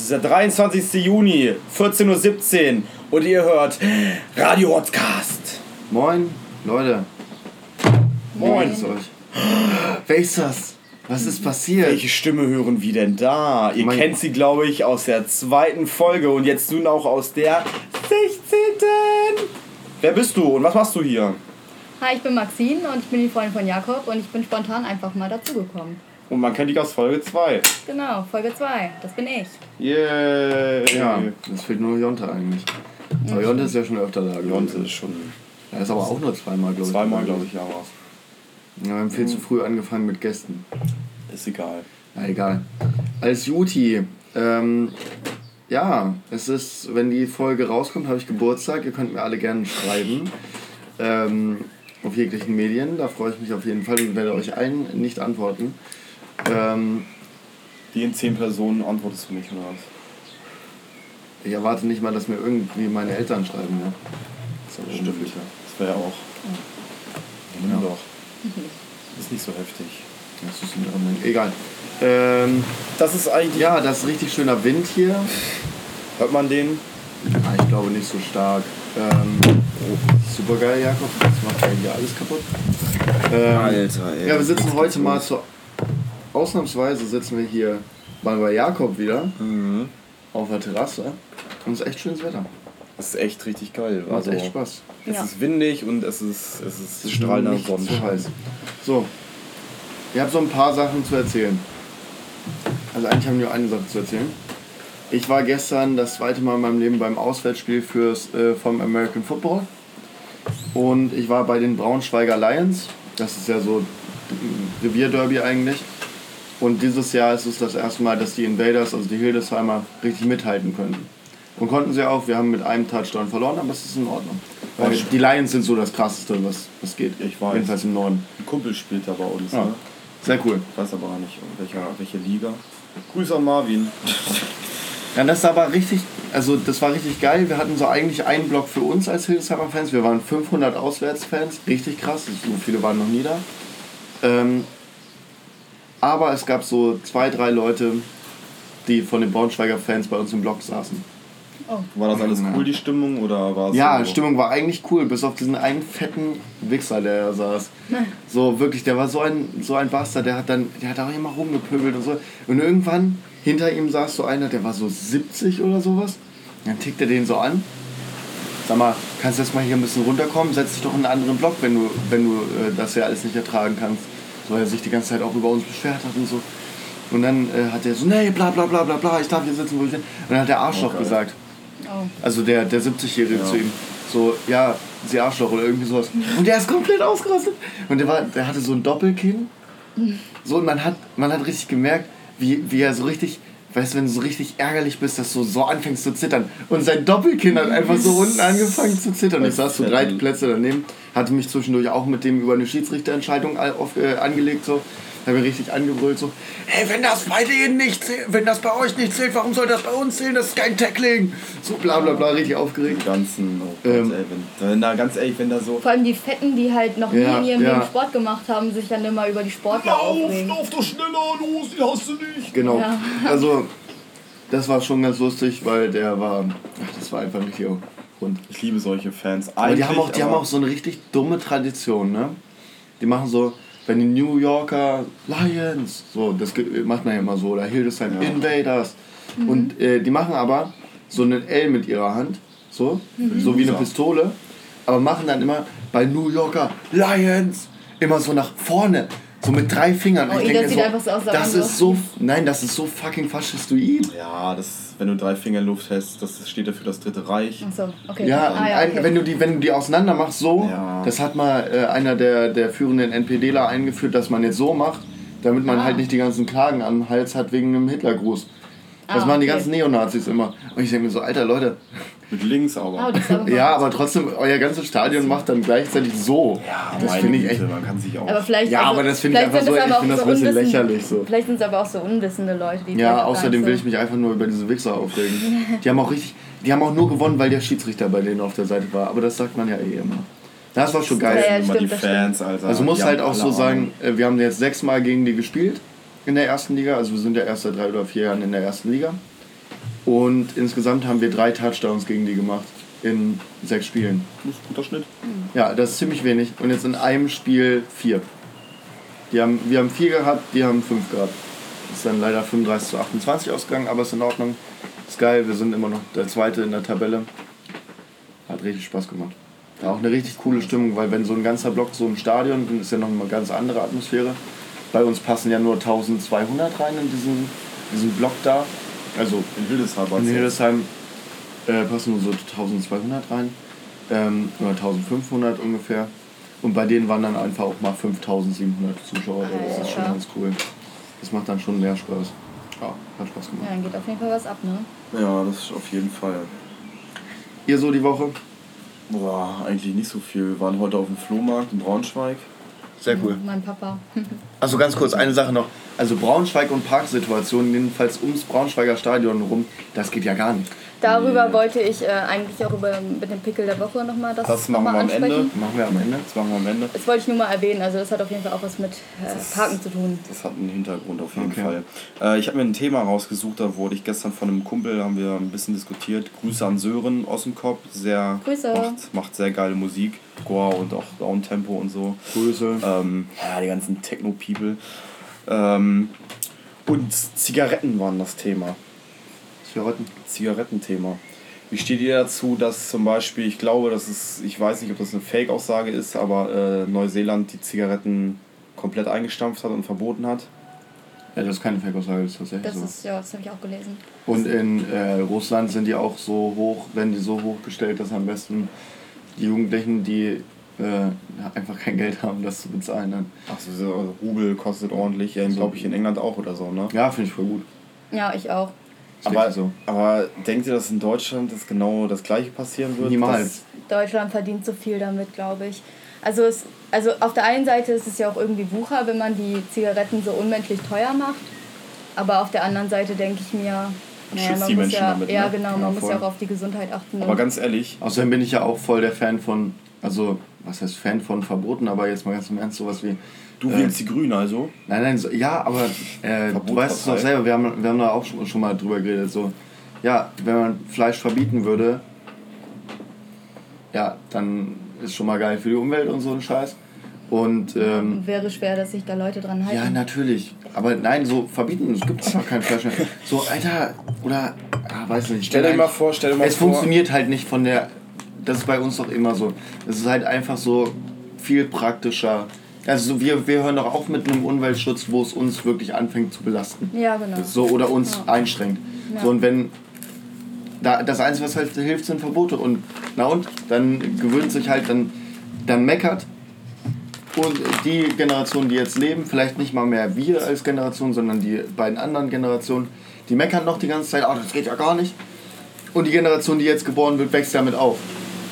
Es ist der 23. Juni, 14.17 Uhr und ihr hört Radio Podcast. Moin, Leute. Moin. Euch? Wer ist das? Was ist passiert? Welche Stimme hören wir denn da? Ihr Mein- kennt sie, glaube ich, aus der zweiten Folge und jetzt nun auch aus der 16. Wer bist du und was machst du hier? Hi, ich bin Maxine und ich bin die Freundin von Jakob und ich bin spontan einfach mal dazugekommen. Und man kennt dich aus Folge 2. Genau, Folge 2, das bin ich. Yeah. Ja, es fehlt nur Jonte eigentlich. Aber Jonte ist ja schon öfter da. Jonte ist schon Er ist aber auch nur zweimal, glaube ich. zweimal, glaube ich, ja was. Ja, wir haben viel zu früh angefangen mit Gästen. Ist egal. Na egal. Als Juti, ähm, ja, es ist, wenn die Folge rauskommt, habe ich Geburtstag. Ihr könnt mir alle gerne schreiben. Ähm, auf jeglichen Medien. Da freue ich mich auf jeden Fall und werde euch allen nicht antworten. Ähm, Die in 10 Personen antwortest du nicht, oder was? ich erwarte nicht mal, dass mir irgendwie meine Eltern schreiben. Ja. Das ist aber Stimmt, unmöglich. ja. Das wäre ja auch. Ja, nimm doch. Ist nicht so heftig. Das ist in Ordnung. Egal. Ähm, Das ist eigentlich. ja, das ist richtig schöner Wind hier. Hört man den? Ah, ich glaube nicht so stark. Ähm, super geil, Jakob. Das macht ja hier alles kaputt. Ähm, ey. Ja, wir sitzen heute mal zur. Ausnahmsweise sitzen wir hier mal bei Jakob wieder Mhm. auf der Terrasse. Und es ist echt schönes Wetter. Das ist echt richtig geil. Macht Also, echt Spaß. Es Ja. ist windig und es ist, es ist Es ist strahlender Sonnenschein. zu heiß. So, ich habe so ein paar Sachen zu erzählen. Also eigentlich haben wir nur eine Sache zu erzählen. Ich war gestern das zweite Mal in meinem Leben beim Auswärtsspiel fürs, äh, vom American Football. Und ich war bei den Braunschweiger Lions. Das ist ja so ein Revierderby eigentlich. Und dieses Jahr ist es das erste Mal, dass die Invaders, also die Hildesheimer, richtig mithalten könnten. Und konnten sie auch. Wir haben mit einem Touchdown verloren, aber es ist in Ordnung. Weil die Lions sind so das Krasseste, was, was geht. Ich weiß. Jedenfalls im Norden. Ein Kumpel spielt da bei uns. Ja. Ne? Sehr cool. Ich weiß aber gar nicht, welcher, welche Liga. Grüße an Marvin. Ja, das war aber richtig, also das war richtig geil. Wir hatten so eigentlich einen Block für uns als Hildesheimer Fans. Wir waren 500 Auswärtsfans, richtig krass. So viele waren noch nie da. Ähm, aber es gab so zwei, drei Leute, die von den Braunschweiger Fans bei uns im Block saßen. War das alles cool, die Stimmung? Oder war es Ja, so? die Stimmung war eigentlich cool, bis auf diesen einen fetten Wichser, der da saß. So wirklich, der war so ein, so ein Bastard, der hat dann, der hat auch immer rumgepöbelt und so. Und irgendwann hinter ihm saß so einer, der war so 70 oder sowas. Dann tickt er den so an. Sag mal, kannst du jetzt mal hier ein bisschen runterkommen? Setz dich doch in einen anderen Block, wenn du, wenn du äh, das ja alles nicht ertragen kannst. So, weil er sich die ganze Zeit auch über uns beschwert hat und so. Und dann äh, hat er so, nee, bla bla bla bla bla, ich darf hier sitzen, wo ich will. Und dann hat der Arschloch Oh, geil. gesagt. Oh. Also der, der 70-Jährige Ja. zu ihm. So, ja, Sie Arschloch oder irgendwie sowas. Und der ist komplett ausgerastet. Und der, war, der hatte so ein Doppelkinn. So, und man hat, man hat richtig gemerkt, wie, wie er so richtig, weißt du, wenn du so richtig ärgerlich bist, dass du so anfängst zu zittern. Und sein Doppelkinn hat einfach so unten angefangen zu zittern. Und ich saß so drei Plätze daneben, hatte mich zwischendurch auch mit dem über eine Schiedsrichterentscheidung auf, äh, angelegt. So. Da habe ich richtig angebrüllt so, hey, wenn das bei denen nicht zählt, wenn das bei euch nicht zählt, warum soll das bei uns zählen? Das ist kein Tackling. So bla bla bla, richtig aufgeregt. Die ganzen. Oh Gott, Ähm. ey, wenn, wenn da ganz ehrlich, wenn da so. Vor allem die Fetten, die halt noch nie in ihrem ja. Leben Sport gemacht haben, sich dann immer über die Sportler aufregen. doch schneller, los, die hast du nicht. Genau. Ja. Also, das war schon ganz lustig, weil der war, ach, das war einfach ein richtiger Hund. Ich liebe solche Fans. Aber die haben, auch, die haben auch so eine richtig dumme Tradition, ne? Die machen so, wenn die New Yorker Lions, so, das macht man ja immer so, oder Hildesheim Ja. Invaders. Und äh, die machen aber so einen L mit ihrer Hand, so, so wie eine. Pistole, aber machen dann immer bei New Yorker Lions immer so nach vorne. So mit drei Fingern. Oh, ich das denke sieht so, einfach so aus, das ist so, nein, das ist so fucking faschistoid. Ja, das, wenn du drei Finger in Luft hältst, das steht dafür das Dritte Reich. Achso, okay. Ja, ah, ja ein, okay. wenn, du die, wenn du die auseinander machst, so, Ja. das hat mal äh, einer der, der führenden NPDler eingeführt, dass man jetzt so macht, damit man Ah. halt nicht die ganzen Klagen am Hals hat wegen einem Hitlergruß. Das Ah, machen die okay. ganzen Neonazis immer. Und ich denke mir so, alter Leute, Mit links aber. Aber ja, aber trotzdem, euer ganzes Stadion macht dann gleichzeitig so. ja, das finde ich echt. man kann sich auch. Aber vielleicht, Ja, also, aber das finde ich einfach sind so, ich aber finde auch das ein bisschen lächerlich so. Vielleicht sind es aber auch so unwissende Leute, die Ja, außerdem will ich mich einfach nur über diese Wichser aufregen. Die haben auch richtig, die haben auch nur gewonnen, weil der Schiedsrichter bei denen auf der Seite war. Aber das sagt man ja eh immer. Das war schon geil. Ja, ja, stimmt, die Fans, Alter. Also muss halt auch so sagen, äh, wir haben jetzt sechsmal gegen die gespielt in der ersten Liga. Also wir sind ja erst seit drei oder vier Jahren in der ersten Liga. Und insgesamt haben wir drei Touchdowns gegen die gemacht in sechs Spielen. Das ist ein guter Schnitt. Ja, das ist ziemlich wenig. Und jetzt in einem Spiel vier. Die haben, wir haben vier gehabt, die haben fünf gehabt. Ist dann leider 35 zu 28 ausgegangen, aber ist in Ordnung. Ist geil, wir sind immer noch der Zweite in der Tabelle. Hat richtig Spaß gemacht. Ja, auch eine richtig coole Stimmung, weil wenn so ein ganzer Block so im Stadion, dann ist ja noch eine ganz andere Atmosphäre. Bei uns passen ja nur 1200 rein in diesen, diesen Block da. Also In Hildesheim in Hildesheim äh, passen nur so 1200 rein. Ähm, oder 1500 ungefähr. Und bei denen waren dann einfach auch mal 5700 Zuschauer. Das ist schon ganz cool. Das macht dann schon mehr Spaß. Ja, hat Spaß Ja, gemacht. dann geht auf jeden Fall was ab, ne? Ja, das ist auf jeden Fall. Ihr so die Woche? Boah, eigentlich nicht so viel. Wir waren heute auf dem Flohmarkt in Braunschweig. Sehr cool. Mein Papa. Also ganz kurz, eine Sache noch. Also Braunschweig und Parksituationen, jedenfalls ums Braunschweiger Stadion rum, das geht ja gar nicht. Darüber wollte ich äh, eigentlich auch über, mit dem Pickel der Woche nochmal das, Das noch machen mal wir am ansprechen. Ende. Machen wir am Ende. Das machen wir am Ende. Das wollte ich nur mal erwähnen. Also das hat auf jeden Fall auch was mit äh, Parken zu tun. Das hat einen Hintergrund auf jeden Okay. Fall. Äh, ich habe mir ein Thema rausgesucht, da wurde ich gestern von einem Kumpel, haben wir ein bisschen diskutiert. Grüße an Sören Ossenkopf, sehr Grüße. Macht, macht sehr geile Musik, Goa und auch Downtempo und so. Grüße. Ähm, ja, die ganzen Techno-People. Ähm, und Zigaretten waren das Thema. Zigaretten. Zigarettenthema. Wie steht ihr dazu, dass zum Beispiel, ich glaube, das ist, ich weiß nicht, ob das eine Fake-Aussage ist, aber äh, Neuseeland die Zigaretten komplett eingestampft hat und verboten hat? Ja, das ist keine Fake-Aussage, das ist tatsächlich Das so. ist, ja, das habe ich auch gelesen. Und in äh, Russland sind die auch so hoch, werden die so hochgestellt, dass am besten die Jugendlichen, die äh, einfach kein Geld haben, das zu bezahlen dann. Achso, so also Rubel kostet ordentlich, ja, glaube ich in England auch oder so, ne? Ja, finde ich voll gut. Ja, ich auch. Aber, so. aber denkt ihr, dass in Deutschland das genau das gleiche passieren wird? Niemals. Deutschland verdient so viel damit, glaube ich. Also, es, also auf der einen Seite ist es ja auch irgendwie Wucher, wenn man die Zigaretten so unmenschlich teuer macht. Aber auf der anderen Seite denke ich mir, naja, man die muss ja, damit, ne? ja genau, man Ja, muss ja auch auf die Gesundheit achten. Aber ganz ehrlich, Außerdem bin ich ja auch voll der Fan von, also, was heißt Fan von Verboten, aber jetzt mal ganz im Ernst, sowas wie. Du äh, wählst die Grünen also? Nein, nein, so, ja, aber äh, du weißt es doch selber, wir haben, wir haben da auch schon, schon mal drüber geredet. So, ja, wenn man Fleisch verbieten würde, ja, dann ist schon mal geil für die Umwelt und so ein Scheiß. Und ähm, wäre schwer, dass sich da Leute dran halten. ja, natürlich. Aber nein, so verbieten, es gibt einfach kein Fleisch mehr. So, Alter, oder, ah, weiß nicht. Stell dir mal vor, stell dir mal Es vor. funktioniert halt nicht von der. Das ist bei uns doch immer so. Es ist halt einfach so viel praktischer. Also so, wir, wir hören doch auf mit einem Umweltschutz, wo es uns wirklich anfängt zu belasten. Ja, genau. So oder uns Ja. einschränkt. Ja. So und wenn da, das Einzige, was halt hilft, sind Verbote. Und na und? Dann gewöhnt sich halt, dann, dann meckert. Und die Generation, die jetzt leben, vielleicht nicht mal mehr wir als Generation, sondern die beiden anderen Generationen, die meckern noch die ganze Zeit, oh, das geht ja gar nicht. Und die Generation, die jetzt geboren wird, wächst damit auf.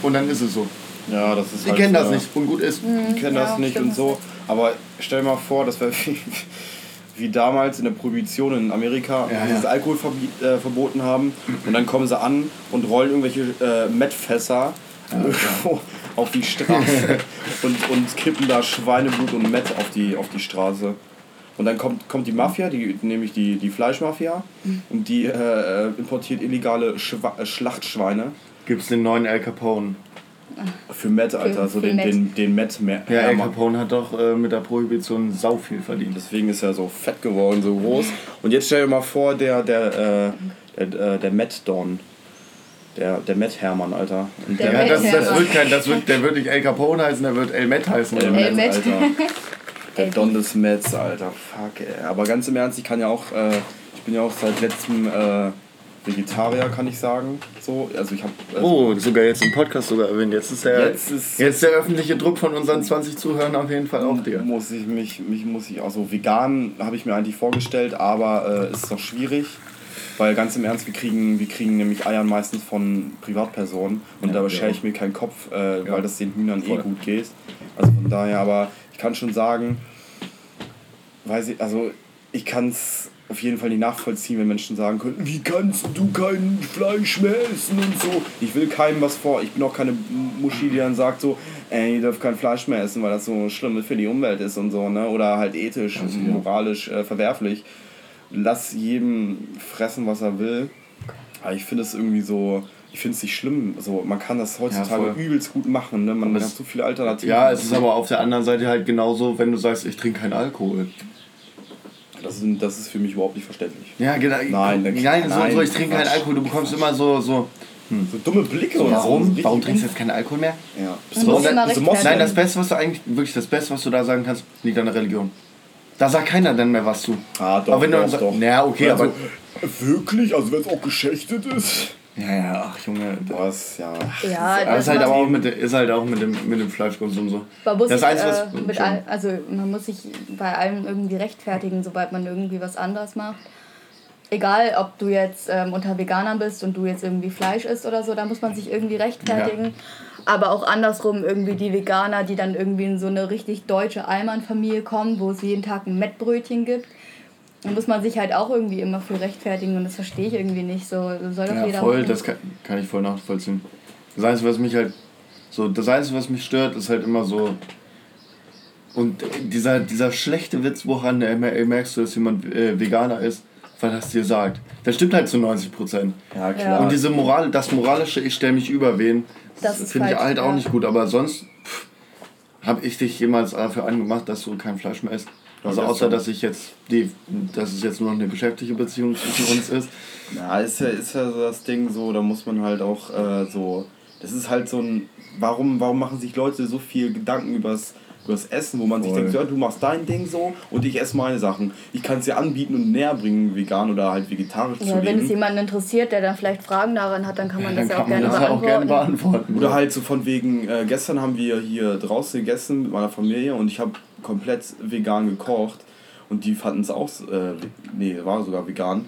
Und dann ist es so. Ja, das ist Die halt, kennen das äh, nicht und gut ist. Die kennen Ja, das nicht stimmt, und so. Aber stell dir mal vor, das wäre wie, wie damals in der Prohibition in Amerika, Ja, sie ja. das Alkohol äh, verboten haben. Und dann kommen sie an und rollen irgendwelche äh, Mettfässer irgendwo auf die Straße und, und kippen da Schweineblut und Mett auf die, auf die Straße. Und dann kommt, kommt die Mafia, die, nämlich die, die Fleischmafia, und die äh, äh, importiert illegale Schwa äh, Schlachtschweine Gibt es den neuen El Capone. Für Mett, Alter. Für- so für den, Mett. den, den Mett mehr. Ja, El Hermann. Capone hat doch äh, mit der Prohibition sau viel verdient. Deswegen ist er so fett geworden, so groß. Und jetzt stell dir mal vor, der, der, äh, der, äh, der Matt Don. Der, der Matt Hermann, Alter. Und Der Ja, Matt das, das wird kein, das wird, der wird nicht El Capone heißen, der wird El Met heißen. der oder? El Matt, Matt. Alter. Der El Don des Mets, Alter. Fuck, ey. Aber ganz im Ernst, ich kann ja auch, äh, ich bin ja auch seit letztem äh, Vegetarier, kann ich sagen. So, also ich hab. Also Oh, sogar jetzt im Podcast sogar erwähnt. Jetzt ist der, Jetzt ist- jetzt der öffentliche Druck von unseren 20 Zuhörern auf jeden Fall auf dir. muss ich mich, mich muss ich auch so vegan habe ich mir eigentlich vorgestellt, aber äh, ist noch schwierig, weil ganz im Ernst wir kriegen wir kriegen nämlich Eiern meistens von Privatpersonen und Ja, da wir schere auch. ich mir keinen Kopf, äh, Ja. weil das den Hühnern Voll. eh gut geht. Also von daher, aber ich kann schon sagen, weiß ich, also ich kann es auf jeden Fall nicht nachvollziehen, wenn Menschen sagen können, wie kannst du kein Fleisch mehr essen und so. Ich will keinem was vor. Ich bin auch keine Muschi, die dann sagt so, ey, ihr dürft kein Fleisch mehr essen, weil das so schlimm für die Umwelt ist und so, ne? Oder halt ethisch, moralisch äh, verwerflich. Lass jedem fressen, was er will. Aber ich finde es irgendwie so, ich finde es nicht schlimm. So, man kann das heutzutage voll. übelst gut machen. Ne? Man Aber hat so viele Alternativen. Ja, es ist aber auf der anderen Seite halt genauso, wenn du sagst, ich trinke keinen Alkohol. Das, ist, das ist für mich überhaupt nicht verständlich. Ja, genau. Nein, nein, so, nein, so ich trinke keinen. Alkohol. Du bekommst immer so, so So dumme Blicke so. warum? Richtig Warum trinkst du jetzt keinen Alkohol mehr? Ja. Man muss dann- so rechtfertigen. Nein, das Beste, was du eigentlich, wirklich das Beste, was du da sagen kannst, liegt an der Religion. Da sagt keiner dann mehr was zu. Ah, doch, aber wenn du doch, dann sagst, doch. naja, okay, Also, aber. Wirklich? Also wenn es auch geschächtet ist? Ja, ja, ach Junge. Was, ja. Ja, Aber das ist halt aber auch mit, ist halt auch mit dem, mit dem Fleischkonsum so. Man muss das sich, was. äh, mit all, also man muss sich bei allem irgendwie rechtfertigen, sobald man irgendwie was anderes macht. Egal, ob du jetzt ähm, unter Veganern bist und du jetzt irgendwie Fleisch isst oder so, da muss man sich irgendwie rechtfertigen. Aber auch andersrum irgendwie die Veganer, die dann irgendwie in so eine richtig deutsche Allmann-Familie kommen, wo es jeden Tag ein Mettbrötchen gibt. Da muss man sich halt auch irgendwie immer für rechtfertigen und das verstehe ich irgendwie nicht. So soll doch Ja, jeder voll, machen. das kann, kann ich voll nachvollziehen. Das Einzige, was mich halt. So, das Einzige, was mich stört, ist halt immer so. Und dieser, dieser schlechte Witz, woran äh, mer- merkst du, dass jemand äh, Veganer ist, weil es dir sagt. Das stimmt halt zu 90 Prozent. Ja, klar. Und diese Moral, das moralische, ich stelle mich über wen, Das finde ich halt auch ja. nicht gut. Aber sonst habe ich dich jemals dafür angemacht, dass du kein Fleisch mehr isst. Also Ja, außer, dass ich jetzt die, dass es jetzt nur noch eine geschäftliche Beziehung zwischen uns ist. Ja, ist ja, ist ja so das Ding so, da muss man halt auch äh, so. Das ist halt so ein. Warum, warum machen sich Leute so viel Gedanken übers, übers Essen, wo man sich Voll. denkt, ja, du machst dein Ding so und ich esse meine Sachen. Ich kann es dir anbieten und näher bringen, vegan oder halt vegetarisch zu Ja, wenn es leben. jemanden interessiert, der dann vielleicht Fragen daran hat, dann kann man Dann das ja auch kann man gerne das ja auch gerne beantworten. beantworten. Oder halt so von wegen, äh, gestern haben wir hier draußen gegessen mit meiner Familie und ich habe komplett vegan gekocht und die fanden es auch, äh, nee, war sogar vegan.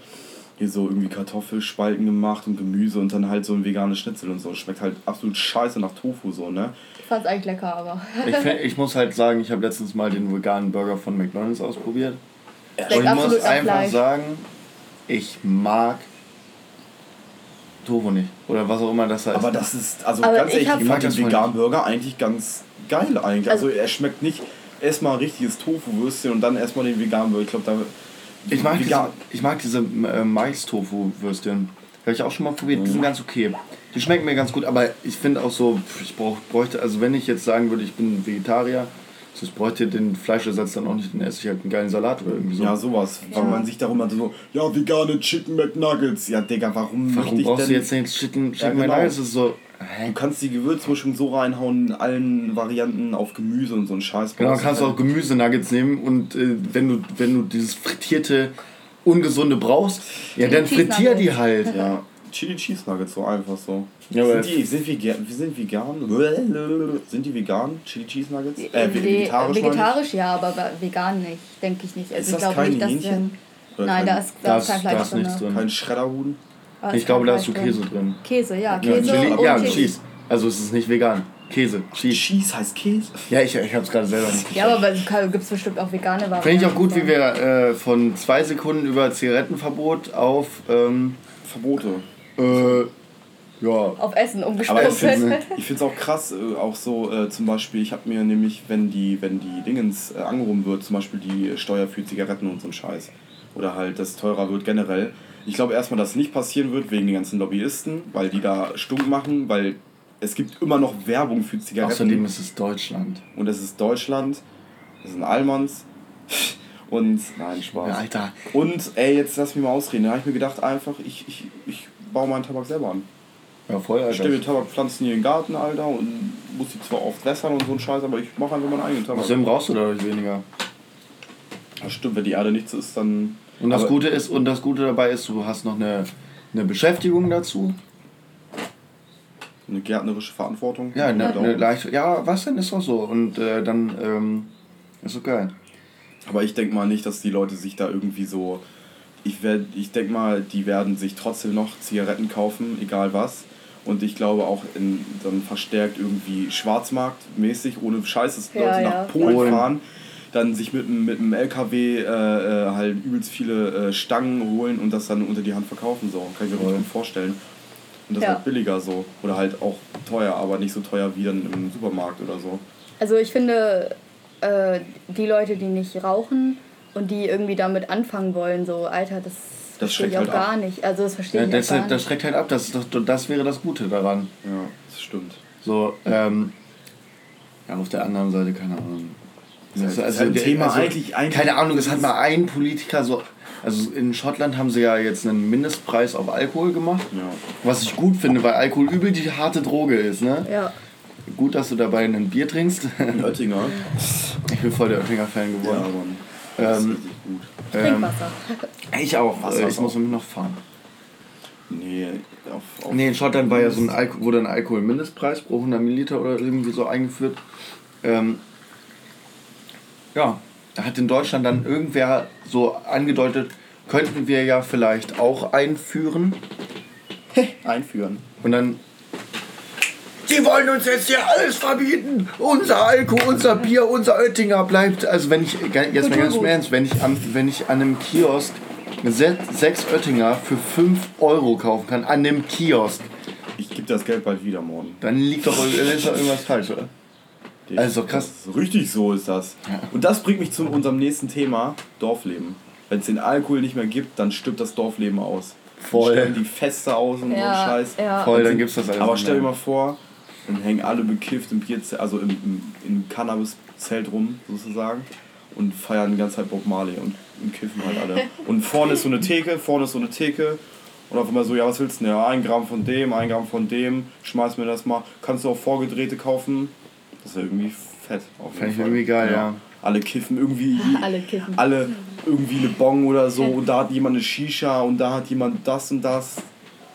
Hier so irgendwie Kartoffelspalten gemacht und Gemüse und dann halt so ein veganes Schnitzel und so. Schmeckt halt absolut scheiße nach Tofu so, ne? Ich fand's eigentlich lecker, aber. Ich, ich muss halt sagen, ich habe letztens mal den veganen Burger von McDonalds ausprobiert. Schmeckt Und ich muss einfach Fleisch. sagen, ich mag Tofu nicht. Oder was auch immer das heißt. Aber das ist, also Aber ganz ich ehrlich, ich mag Ich mag den das veganen Burger eigentlich ganz geil eigentlich. Also, Also- er schmeckt nicht erstmal richtiges Tofu-Würstchen und dann erstmal den veganen Burger. Ich glaube, da. ich mag diese, ich mag diese äh, Mais-Tofu-Würstchen. Habe ich auch schon mal probiert. Mhm. Die sind ganz okay. Die schmecken mir ganz gut, aber ich finde auch so, ich brauch, bräuchte, also wenn ich jetzt sagen würde, ich bin Vegetarier, so ich bräuchte den Fleischersatz dann auch nicht, dann esse ich halt einen geilen Salat oder irgendwie so. Ja, sowas. Weil man sich darum hat, so, ja, vegane Chicken McNuggets. Ja, Digga, warum, Warum brauchst du jetzt nicht Chicken, Chicken genau. McNuggets? Das ist so? Du kannst die Gewürzmischung so reinhauen in allen Varianten auf Gemüse und so ein Scheiß. Genau, kannst du auch Gemüsenuggets nehmen und äh, wenn, du, wenn du dieses frittierte, ungesunde brauchst, ja dann frittier die halt. Ja, Chili Cheese Nuggets, so einfach so. Ja, sind, die, sind, wir sind vegan? Sind die vegan? Chili Cheese Nuggets? Äh, Äh, vegetarisch, vegetarisch ja, aber vegan nicht, denke ich nicht. Also Ist ich das glaube nicht, dass Hähnchen? ähm, Nein, kein- da ist, Da ist, kein da Fleisch ist nichts drin. Kein Schredderhuhn? Ist Ich glaube, da ist so Fleisch Käse drin. Käse, ja, Ja, Käse Chili, und ja Cheese. Cheese. Also es ist nicht vegan. Käse, Cheese. Cheese heißt Käse? Ja, ich, ich hab's gerade selber nicht. Ja, aber es gibt es bestimmt auch vegane Varianten. Finde ich auch gut, wie wir äh, von zwei Sekunden über Zigarettenverbot auf ähm, Verbote. äh, ja, auf Essen Aber ich umgesprungen finde sind. ich find's auch krass, äh, auch so äh, zum Beispiel, ich habe mir nämlich, wenn die, wenn die Dingens äh, angehoben wird, zum Beispiel die Steuer für Zigaretten und so ein Scheiß, oder halt das teurer wird generell, ich glaube erstmal, dass es nicht passieren wird wegen den ganzen Lobbyisten, weil die da stunk machen, weil es gibt immer noch Werbung für Zigaretten. außerdem ist es Deutschland. und es ist Deutschland, es sind Allmanns und nein, Spaß. Ja, Alter, Und ey, jetzt lass mich mal ausreden. Da habe ich mir gedacht, einfach, ich, ich, ich baue meinen Tabak selber an. ja voll, Ich Alter. stelle mir Tabakpflanzen hier in den Garten, Alter, und muss die zwar oft wässern und so ein Scheiß, aber ich mache einfach meinen eigenen Tabak. Außerdem brauchst du dadurch weniger. Das stimmt, wenn die Erde nichts ist, dann. Und das Gute ist, und das Gute dabei ist, du hast noch eine, eine Beschäftigung dazu. Eine gärtnerische Verantwortung. Ja, eine, eine leichte. Ja, was denn ist doch so. Und äh, dann ähm, ist so geil. Aber ich denke mal nicht, dass die Leute sich da irgendwie so. Ich, werd- ich denke mal, die werden sich trotzdem noch Zigaretten kaufen, egal was. Und ich glaube auch in, dann verstärkt irgendwie Schwarzmarktmäßig, ohne Scheiß, dass Ja, Leute ja. nach Polen Polen. fahren, dann sich mit, dem- mit dem LKW äh, äh, halt übelst viele äh, Stangen holen und das dann unter die Hand verkaufen. So. Kann ich mir gut vorstellen. Und das Ja. wird billiger so. Oder halt auch teuer, aber nicht so teuer wie dann im Supermarkt oder so. Also ich finde, äh, die Leute, die nicht rauchen und die irgendwie damit anfangen wollen, so, Alter, das Das verstehe schreckt ich auch halt ab. gar nicht. Also das verstehe Ja, ich auch das, gar das nicht. schreckt halt ab, das, doch, das wäre das Gute daran. Ja, das stimmt. So, ähm, ja, auf der anderen Seite, keine Ahnung. Das ist halt ein der- Thema eigentlich- eigentlich- Keine Ahnung, es hat mal ein Politiker so. Also in Schottland haben sie ja jetzt einen Mindestpreis auf Alkohol gemacht. Ja. Was ich gut finde, weil Alkohol übel die harte Droge ist, ne? Ja. Gut, dass du dabei ein Bier trinkst. In Oettinger. Ich bin voll der Oettinger-Fan Ja, geworden. Mann. Das ist Ähm, richtig gut. Ähm, Trinkwasser. ich auch. Wasser Äh, ist ich muss auch- nämlich noch fahren. Nee, auf, auf Nee, in Schottland war ja so ein Alko wurde ein Alkoholmindestpreis pro 100 Milliliter oder irgendwie so eingeführt. Ähm, ja, da hat in Deutschland dann irgendwer so angedeutet, könnten wir ja vielleicht auch einführen. einführen. Und dann. Die wollen uns jetzt hier alles verbieten. Unser Alkohol, unser Bier, unser Oettinger bleibt. Also wenn ich jetzt mal ganz im. Ernst, wenn ich, am, wenn ich an einem Kiosk se- sechs Oettinger für 5 Euro kaufen kann, an dem Kiosk, Ich gebe das Geld bald wieder morgen. dann liegt doch, ist doch irgendwas falsch, oder? Also krass. Das ist richtig so ist das. Und das bringt mich zu unserem nächsten Thema, Dorfleben. Wenn es den Alkohol nicht mehr gibt, dann stirbt das Dorfleben aus. Voll. Dann sterben die Feste aus und so Ja, Scheiß. ja. Voll, dann gibt's das alles. Aber stell dir mal vor, dann hängen alle bekifft im Bierzelt, also im, im, im Cannabis-Zelt rum, sozusagen, und feiern die ganze Zeit Bob Marley und, und kiffen halt alle. Und vorne ist so eine Theke, vorne ist so eine Theke. Und auf einmal so, ja, was willst du denn? Ja, ein Gramm von dem, ein Gramm von dem, schmeiß mir das mal. Kannst du auch Vorgedrehte kaufen? Das wäre irgendwie fett. Auf Fänd ich irgendwie geil, ja. Alle kiffen irgendwie, Alle kiffen. alle irgendwie eine Bong oder so und da hat jemand eine Shisha und da hat jemand das und das.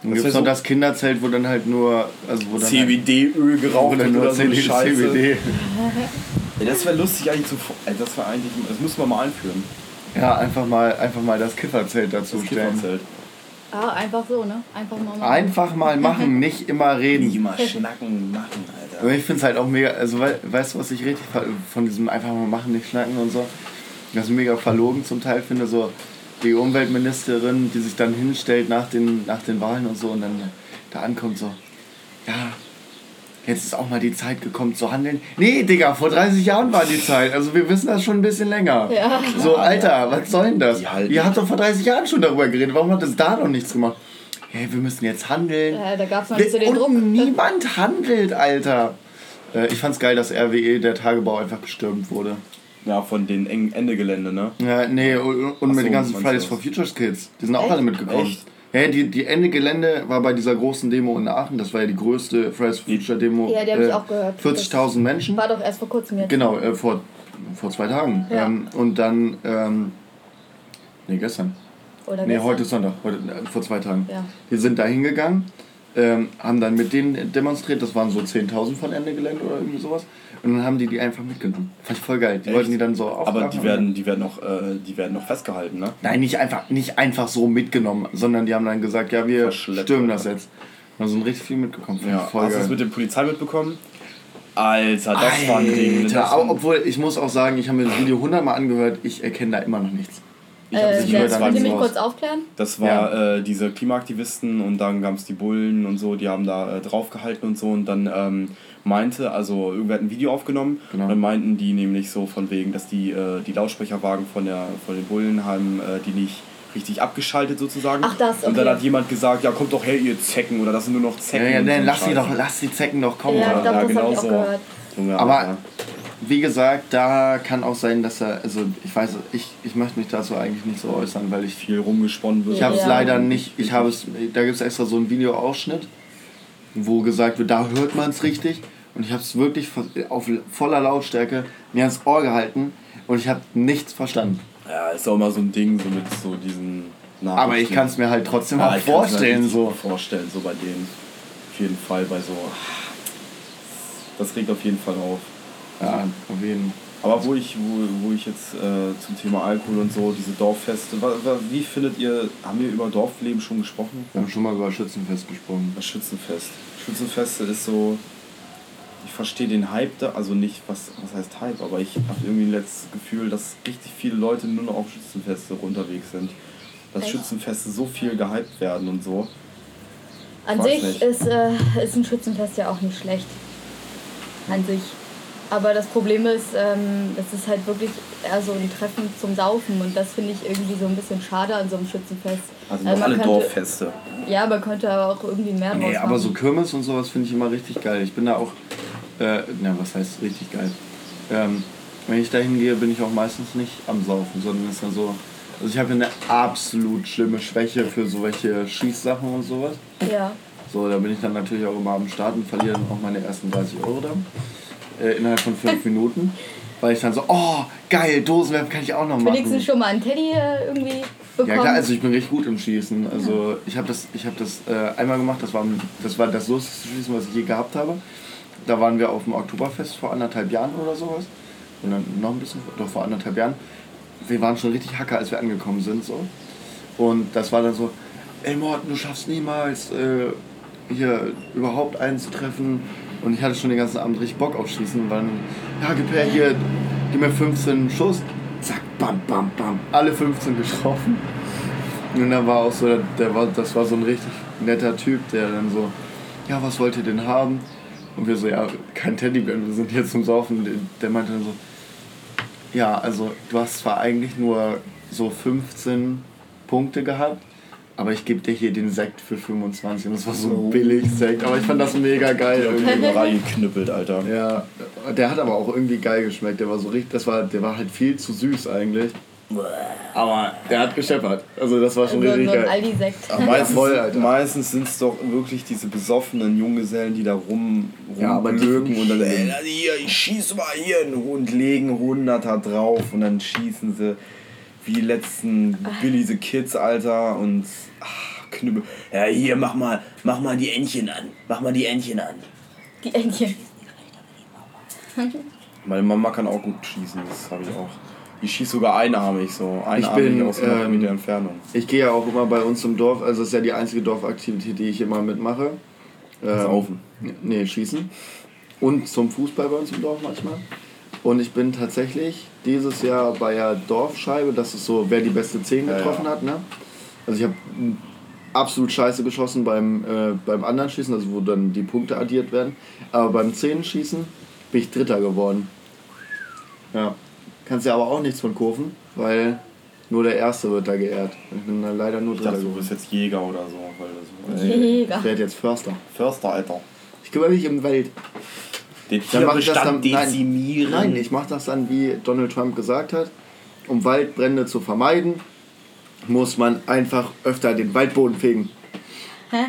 Dann Das gibt es noch so- das Kinderzelt, wo dann halt nur. Also wo dann CBD-Öl halt, geraucht wird oder so eine CBD. Scheiße. CBD. Ja, das wäre lustig eigentlich zu. Das wäre eigentlich. Das müssen wir mal einführen. Ja, einfach mal, einfach mal das Kifferzelt dazu Das stellen. Kifferzelt. Ah, einfach so, ne? Einfach mal machen. Einfach mal machen, nicht immer reden. Nicht immer schnacken, machen, Alter. Aber ich finde es halt auch mega, also wei- weißt du, was ich richtig von diesem einfach mal machen, nicht schnacken und so, das mega verlogen zum Teil finde, so die Umweltministerin, die sich dann hinstellt nach den, nach den Wahlen und so und dann da ankommt so, ja, jetzt ist auch mal die Zeit gekommen zu handeln. Nee, Digga, vor 30 Jahren war die Zeit, also wir wissen das schon ein bisschen länger. Ja. So, Alter, was soll denn das? Ihr habt doch vor 30 Jahren schon darüber geredet, warum hat es da noch nichts gemacht? Hey, wir müssen jetzt handeln. Äh, da gab es noch nicht so den Und Druck. niemand handelt, Alter. Äh, ich fand's geil, dass RWE, der Tagebau, einfach gestürmt wurde. Ja, von den engen Endegelände, ne? Ja, nee, und, und Ach mit so, den ganzen Fridays for? Futures Kids. Die sind auch Echt? alle mitgekommen. Echt? Ja, die, die Ende Gelände war bei dieser großen Demo in Aachen. Das war ja die größte Fridays for Future Demo. Ja, die hab ich auch gehört. 40.000 Menschen. War doch erst vor kurzem jetzt. Genau, äh, vor, vor zwei Tagen. Ja. Ähm, und dann, ähm, nee, gestern. Oder Nee, gestern. heute ist Sonntag, heute, äh, vor zwei Tagen. Ja. Wir sind da hingegangen, ähm, haben dann mit denen demonstriert, das waren so 10.000 von Ende Gelände oder irgendwie sowas. Und dann haben die die einfach mitgenommen. Fand ich voll geil. Die Echt? wollten die dann so aufmachen. Aber die werden, die werden noch, äh, die werden noch festgehalten, ne? Nein, nicht einfach, nicht einfach so mitgenommen, sondern die haben dann gesagt, ja, wir stürmen das jetzt. Und sind richtig viel mitgekommen. Fand Ja. voll Hast du das mit der Polizei mitbekommen? Alter, das war ein Ding. Alter, obwohl ich muss auch sagen, ich habe mir das Video hundertmal angehört, ich erkenne da immer noch nichts. Äh, dann ihr so mich kurz aufklären? Das war äh, diese Klimaaktivisten und dann gab es die Bullen und so, die haben da äh, draufgehalten und so und dann ähm, meinte, also irgendwer hat ein Video aufgenommen Genau. und dann meinten die nämlich so von wegen, dass die, äh, die Lautsprecherwagen von, der, von den Bullen haben äh, die nicht richtig abgeschaltet sozusagen. Ach, das, Und dann okay. hat jemand gesagt, ja kommt doch her ihr Zecken oder das sind nur noch Ja, Zecken. ja, nee, ein lass die Scheiß. doch, lass die Zecken doch kommen. Ja, ich glaube, ja, das genau so. Aber. Wie gesagt, da kann auch sein, dass er, also ich weiß, ich, ich möchte mich dazu eigentlich nicht so äußern, weil ich viel rumgesponnen wird. Ich habe es Ja. leider nicht, ich habe es, da gibt es extra so einen Videoausschnitt, wo gesagt wird, da hört man es richtig. Und ich habe es wirklich auf voller Lautstärke mir ans Ohr gehalten und ich habe nichts verstanden. Ja, ist auch immer so ein Ding, so mit so diesen Nachrichten. Aber ich kann es mir halt trotzdem Ja, auch mir vorstellen. richtig So. Vorstellen, so bei denen. Auf jeden Fall bei so. Das regt auf jeden Fall auf. Ja, auf jeden Aber wo ich, wo, wo ich jetzt äh, zum Thema Alkohol und so, diese Dorffeste, wa, wa, wie findet ihr, haben wir über Dorfleben schon gesprochen? Wir haben schon mal über Schützenfest gesprochen. Das Schützenfest. Schützenfeste ist so, ich verstehe den Hype da, also nicht, was, was heißt Hype, aber ich habe irgendwie das Gefühl, dass richtig viele Leute nur noch auf Schützenfeste unterwegs sind. Dass Echt? Schützenfeste so viel gehypt werden und so. An Weiß sich nicht. ist, äh, ist ein Schützenfest ja auch nicht schlecht. An sich. Aber das Problem ist, ähm, es ist halt wirklich eher so ein Treffen zum Saufen und das finde ich irgendwie so ein bisschen schade an so einem Schützenfest. Also man alle könnte- Dorffeste. Ja, man könnte aber auch irgendwie mehr draus Nee, machen. aber so Kirmes und sowas finde ich immer richtig geil. Ich bin da auch, äh, na, was heißt richtig geil? Ähm, wenn ich da hingehe, bin ich auch meistens nicht am Saufen, sondern ist dann so. Also ich habe eine absolut schlimme Schwäche für so welche Schießsachen und sowas. Ja. So, da bin ich dann natürlich auch immer am Start und verliere dann auch meine ersten 30 Euro dann. Äh, innerhalb von fünf Minuten. Weil ich dann so, oh, geil, Dosenwerfen kann ich auch noch machen. Wenigstens schon mal einen Teddy äh, irgendwie bekommen. Ja klar, also ich bin richtig gut im Schießen. Also ich habe das, ich hab das äh, einmal gemacht, das war, das war das lustigste Schießen, was ich je gehabt habe. Da waren wir auf dem Oktoberfest vor anderthalb Jahren oder sowas. Und dann noch ein bisschen, doch vor anderthalb Jahren. Wir waren schon richtig hacker, als wir angekommen sind. so Und das war dann so, ey Morten, du schaffst niemals äh, hier überhaupt einen zu treffen. Und ich hatte schon den ganzen Abend richtig Bock auf Schießen. Dann, ja, gib her hier, gib mir 15 Schuss. Zack, bam, bam, bam. Alle 15 getroffen. Und dann war auch so, der, der war, das war so ein richtig netter Typ, der dann so, ja, was wollt ihr denn haben? Und wir so, ja, kein Teddybär, wir sind hier zum Saufen. Der- Der meinte dann so, ja, also du hast zwar eigentlich nur so 15 Punkte gehabt, aber ich gebe dir hier den Sekt für 25. Und das war so ein billig Sekt, aber ich fand das mega geil irgendwie. Irgendwie reingeknüppelt, Alter. Ja, der hat aber auch irgendwie geil geschmeckt. Der war so richtig, das war, der war halt viel zu süß eigentlich. Aber der hat gescheppert. Also das war schon so, so richtig ein geil. Aldi-Sekt. Aber meistens, Alter. meistens sind es doch wirklich diese besoffenen Junggesellen, die da rum, Ja, aber die rumblöken und dann, ey, also hier, ich schieße mal hier einen und legen Hunderter drauf und dann schießen sie wie die letzten Billy the Kids, Alter, und ach, Knüppel. Ja, hier, mach mal, mach mal die Entchen an. Mach mal die Entchen an. Die Entchen. Meine Mama kann auch gut schießen, das habe ich auch. Die schießt sogar einarmig, so einarmig bin, aus 100 ähm, Meter Entfernung. Ich gehe ja auch immer bei uns im Dorf, also das ist ja die einzige Dorfaktivität, die ich immer mitmache. Ähm, Saufen. Nee, schießen. Und zum Fußball bei uns im Dorf manchmal. Und ich bin tatsächlich dieses Jahr bei der Dorfscheibe, das ist so, wer die beste 10 Ja, getroffen ja. hat. Ne? Also ich habe absolut scheiße geschossen beim, äh, beim anderen Schießen, also wo dann die Punkte addiert werden. Aber beim Zehnschießen bin ich Dritter geworden. Ja. Kannst ja aber auch nichts von kurven, weil nur der Erste wird da geehrt. Ich bin da leider nur Ich Dritter dachte, du bist jetzt Jäger oder so. Weil das Jäger. Ich werde jetzt Förster. Förster, Alter. Ich kümmere mich um Welt. Den Dann mach ich das dann, Tierbestand nein, dezimieren. nein, ich mache das dann, wie Donald Trump gesagt hat. Um Waldbrände zu vermeiden, muss man einfach öfter den Waldboden fegen.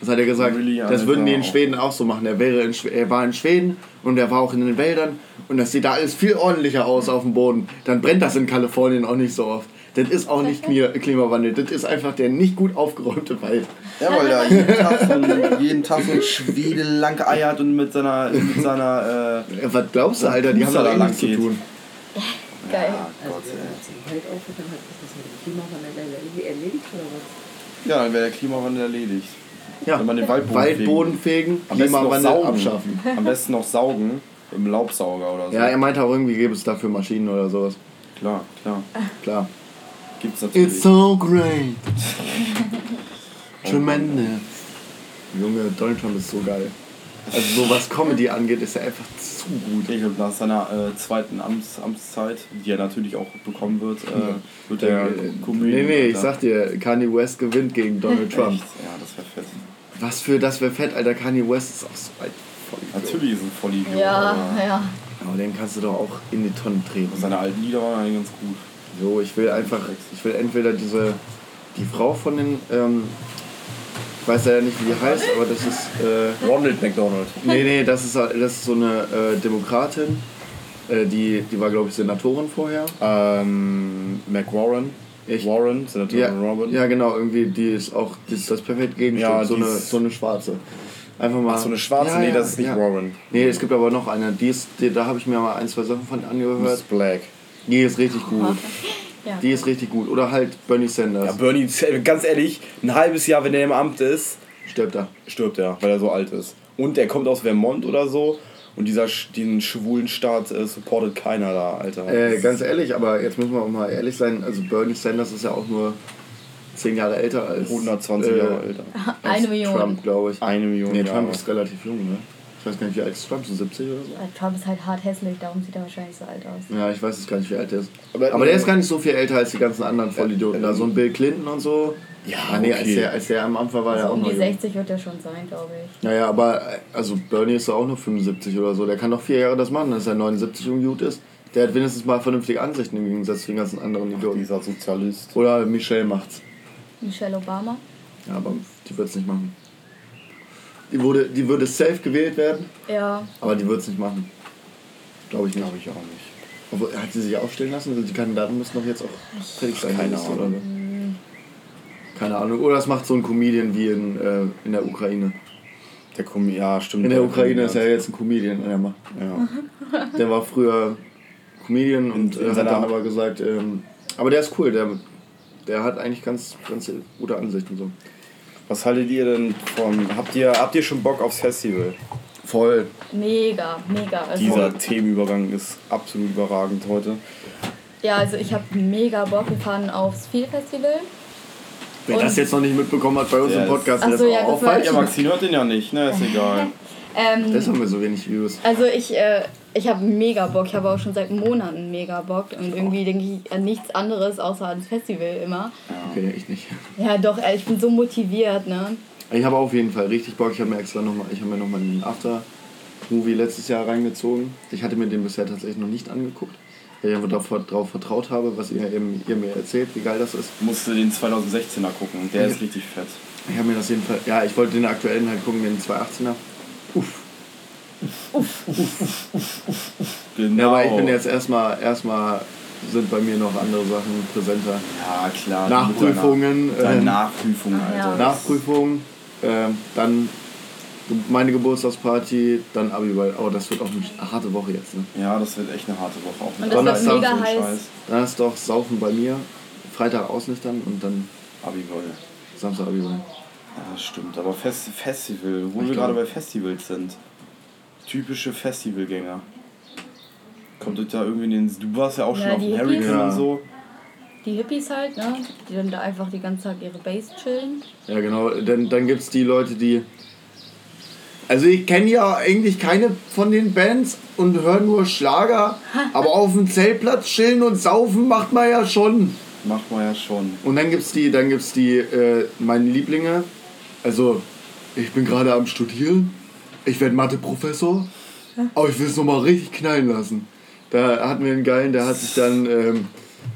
Das hat er gesagt. Really, das würden die in. Schweden auch so machen. Er, wäre in, er war in Schweden und er war auch in den Wäldern und das sieht da alles viel ordentlicher aus auf dem Boden. Dann brennt das in Kalifornien auch nicht so oft. Das ist auch nicht Kli- Klimawandel. Das ist einfach der nicht gut aufgeräumte Wald. Ja, weil er jeden Tag so ein, jeden Tag so ein Schwede lang eiert und mit seiner, mit seiner äh, Was glaubst du, Alter? Die haben da eh nichts zu lang geht. tun. Geil. Gott, ey. Wald aufhört, dann hat das mit dem Klimawandel erledigt oder was? Ja, dann wäre der Klimawandel erledigt. Ja. Wenn man den Waldboden, Waldboden fegen, noch Klimawandel abschaffen. Am besten noch saugen. Im Laubsauger oder so. Ja, er meinte auch irgendwie gäbe es dafür Maschinen oder sowas. klar, klar. Klar. Gibt's natürlich. It's so great. Tremendous. Junge, Donald Trump ist so geil. Also so was Comedy angeht, ist er einfach zu gut. ich glaube, nach seiner äh, zweiten Amts, Amtszeit, die er natürlich auch bekommen wird, äh, wird er Äh, Comedian. nee, nee, ich sag dir, Kanye West gewinnt gegen Donald Trump. Echt? Ja, das wäre fett. Was für das wäre fett, Alter. Kanye West ist auch so ein Vollidiot. Natürlich ist er ein Vollidiot. Ja, aber ja. Aber den kannst du doch auch in die Tonne treten. Seine alten Lieder waren eigentlich ganz gut. So, ich will einfach, ich will entweder diese, die Frau von den, ähm, ich weiß ja nicht, wie die heißt, aber das ist, äh, Ronald McDonald. nee, nee, das ist, das ist so eine äh, Demokratin, äh, die, die war, glaube ich, Senatorin vorher. Ähm, McWarren. Ich- Warren, Senator Ja, Robin. ja, genau, irgendwie, die ist auch, die ist das perfekte Gegenstück, Ja, so, eine, so eine schwarze. Einfach mal. Ach, so eine schwarze? Ja, nee, ja, das ist nicht ja. Warren. Nee, es gibt aber noch eine, die ist, die, da habe ich mir mal ein, zwei Sachen von Das angehört. ist Black. Die ist richtig gut. Ja. Die ist richtig gut. Oder halt Bernie Ja, Sanders. Bernie, ganz ehrlich, ein halbes Jahr, wenn er im Amt ist, Stirbt er. stirbt er, weil er so alt ist. Und er kommt aus Vermont oder so. Und dieser, den schwulen Staat äh, supportet keiner da, Alter. Äh, ganz ehrlich, aber jetzt müssen wir auch mal ehrlich sein, also Bernie Sanders ist ja auch nur 10 Jahre älter als 120 äh, Jahre älter. als Eine Million. Trump, glaube ich. Eine Million Nee, Jahre. Trump ist relativ jung, ne? Ich weiß gar nicht, wie alt ist Trump, so 70 oder so? Trump ist halt hart hässlich, darum sieht er wahrscheinlich so alt aus. Ja, ich weiß jetzt gar nicht, wie alt der ist. Aber- Aber, der ist gar nicht so viel älter als die ganzen anderen Vollidioten. Da so ein Bill Clinton und so. Ja, Ah, nee, als, okay. der, als der am Anfang war, der Also auch um noch die jung. 60 wird er schon sein, glaube ich. Naja, aber also Bernie ist doch auch noch 75 oder so. Der kann doch vier Jahre das machen, dass er 79 und gut ist. Der hat wenigstens mal vernünftige Ansichten im Gegensatz zu den ganzen anderen Idioten. Dieser Sozialist. Oder Michelle macht's. Michelle Obama. Ja, aber die wird's nicht machen. Die, wurde, die würde safe gewählt werden, Ja, aber die wird's nicht machen. Glaube ich nicht. Glaube ich auch nicht. Obwohl, hat sie sich aufstellen lassen? Also die Kandidaten müssen doch jetzt auch fertig sein. Keine Ahnung. Oder? so. Keine Ahnung. Oder das macht so ein Comedian wie in, äh, in der Ukraine. Der Kom ja, stimmt. In der Ukraine ist er jetzt ein Comedian. Ja, Mann. Ja. Der war früher Comedian und in äh, hat seiner- dann aber gesagt, ähm, aber der ist cool, der, der hat eigentlich ganz, ganz gute Ansichten so. Was haltet ihr denn von. Habt ihr, habt ihr schon Bock aufs Festival? Voll. mega, mega. Also, Dieser Themenübergang ist absolut überragend heute. Ja, also ich habe mega Bock. Wir fahren aufs Feel Festival. Wer Und- das jetzt noch nicht mitbekommen hat bei uns Ja, im Podcast, Ach der so, ist ja, auch das war- falsch. Ja, Maxine hört den ja nicht, ne? Ist egal. Ähm, Das haben wir so wenig Views. also ich, äh, ich habe mega Bock. Ich habe auch schon seit Monaten mega Bock. Und irgendwie denke ich an nichts anderes außer ans Festival immer. Okay, ich nicht. Ja, doch, ich bin so motiviert, ne? Ich habe auf jeden Fall richtig Bock. Ich habe mir extra nochmal, ich habe mir nochmal den After-Movie letztes Jahr reingezogen. Ich hatte mir den bisher tatsächlich noch nicht angeguckt, weil ich einfach darauf, darauf vertraut habe, was ihr, eben, ihr mir erzählt, wie geil das ist. Musste den 2016er gucken, der ist richtig fett. Ich habe mir das jedenfalls, ja, ich wollte den aktuellen halt gucken, den 218er. Uff. Genau. Ja, aber ich bin jetzt erstmal, erstmal sind bei mir noch andere Sachen präsenter. Ja, klar. Nachprüfungen, deine ähm, Nachprüfungen, Ah, Alter. ja. Nachprüfung, ähm, dann meine Geburtstagsparty, dann Abiball. Oh, das wird auch eine harte Woche jetzt. Ne? Ja, das wird echt eine harte Woche. Auch Und das Donnerstag mega heiß. Scheiß. Dann ist doch Saufen bei mir, Freitag ausnüchtern und dann Abiball. Samstag Abiball. Ja, das stimmt. Aber Fest Festival, wo Ich wir glaube- gerade bei Festivals sind. Typische Festivalgänger. Kommt euch da irgendwie in den. Du warst ja auch schon Ja, auf die dem Hurricane Hippies. und so. Die Hippies halt, ne? Die dann da einfach die ganze Zeit ihre Base chillen. Ja, genau. Dann, dann gibt es die Leute, die. Also, ich kenne ja eigentlich keine von den Bands und höre nur Schlager, aber auf dem Zeltplatz chillen und saufen macht man ja schon. Macht man ja schon. Und dann gibt's die, dann gibt's die, äh, meine Lieblinge. Also, ich bin gerade am Studieren. Ich werde Mathe-Professor. Aber ich will es nochmal richtig knallen lassen. Da hatten wir einen geilen, der hat sich dann ähm,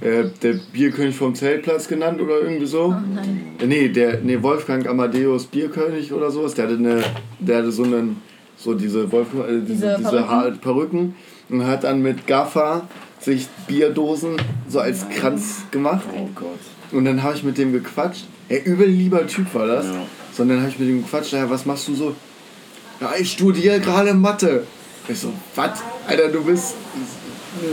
äh, der Bierkönig vom Zeltplatz genannt oder irgendwie so. nein. Äh, Nee, der, nee, Wolfgang Amadeus Bierkönig oder sowas. Der hatte, eine, der hatte so einen, so diese, Wolfgang, äh, diese, Diese diese Perücken? Perücken und hat dann mit Gaffer sich Bierdosen so als Kranz gemacht. Oh Gott. Und dann habe ich mit dem gequatscht. Er übel lieber Typ war das. Ja. Sondern habe ich mit ihm gequatscht. Ja, was machst du so? Ja, ich studiere gerade Mathe. Ich so, was? Alter, du bist.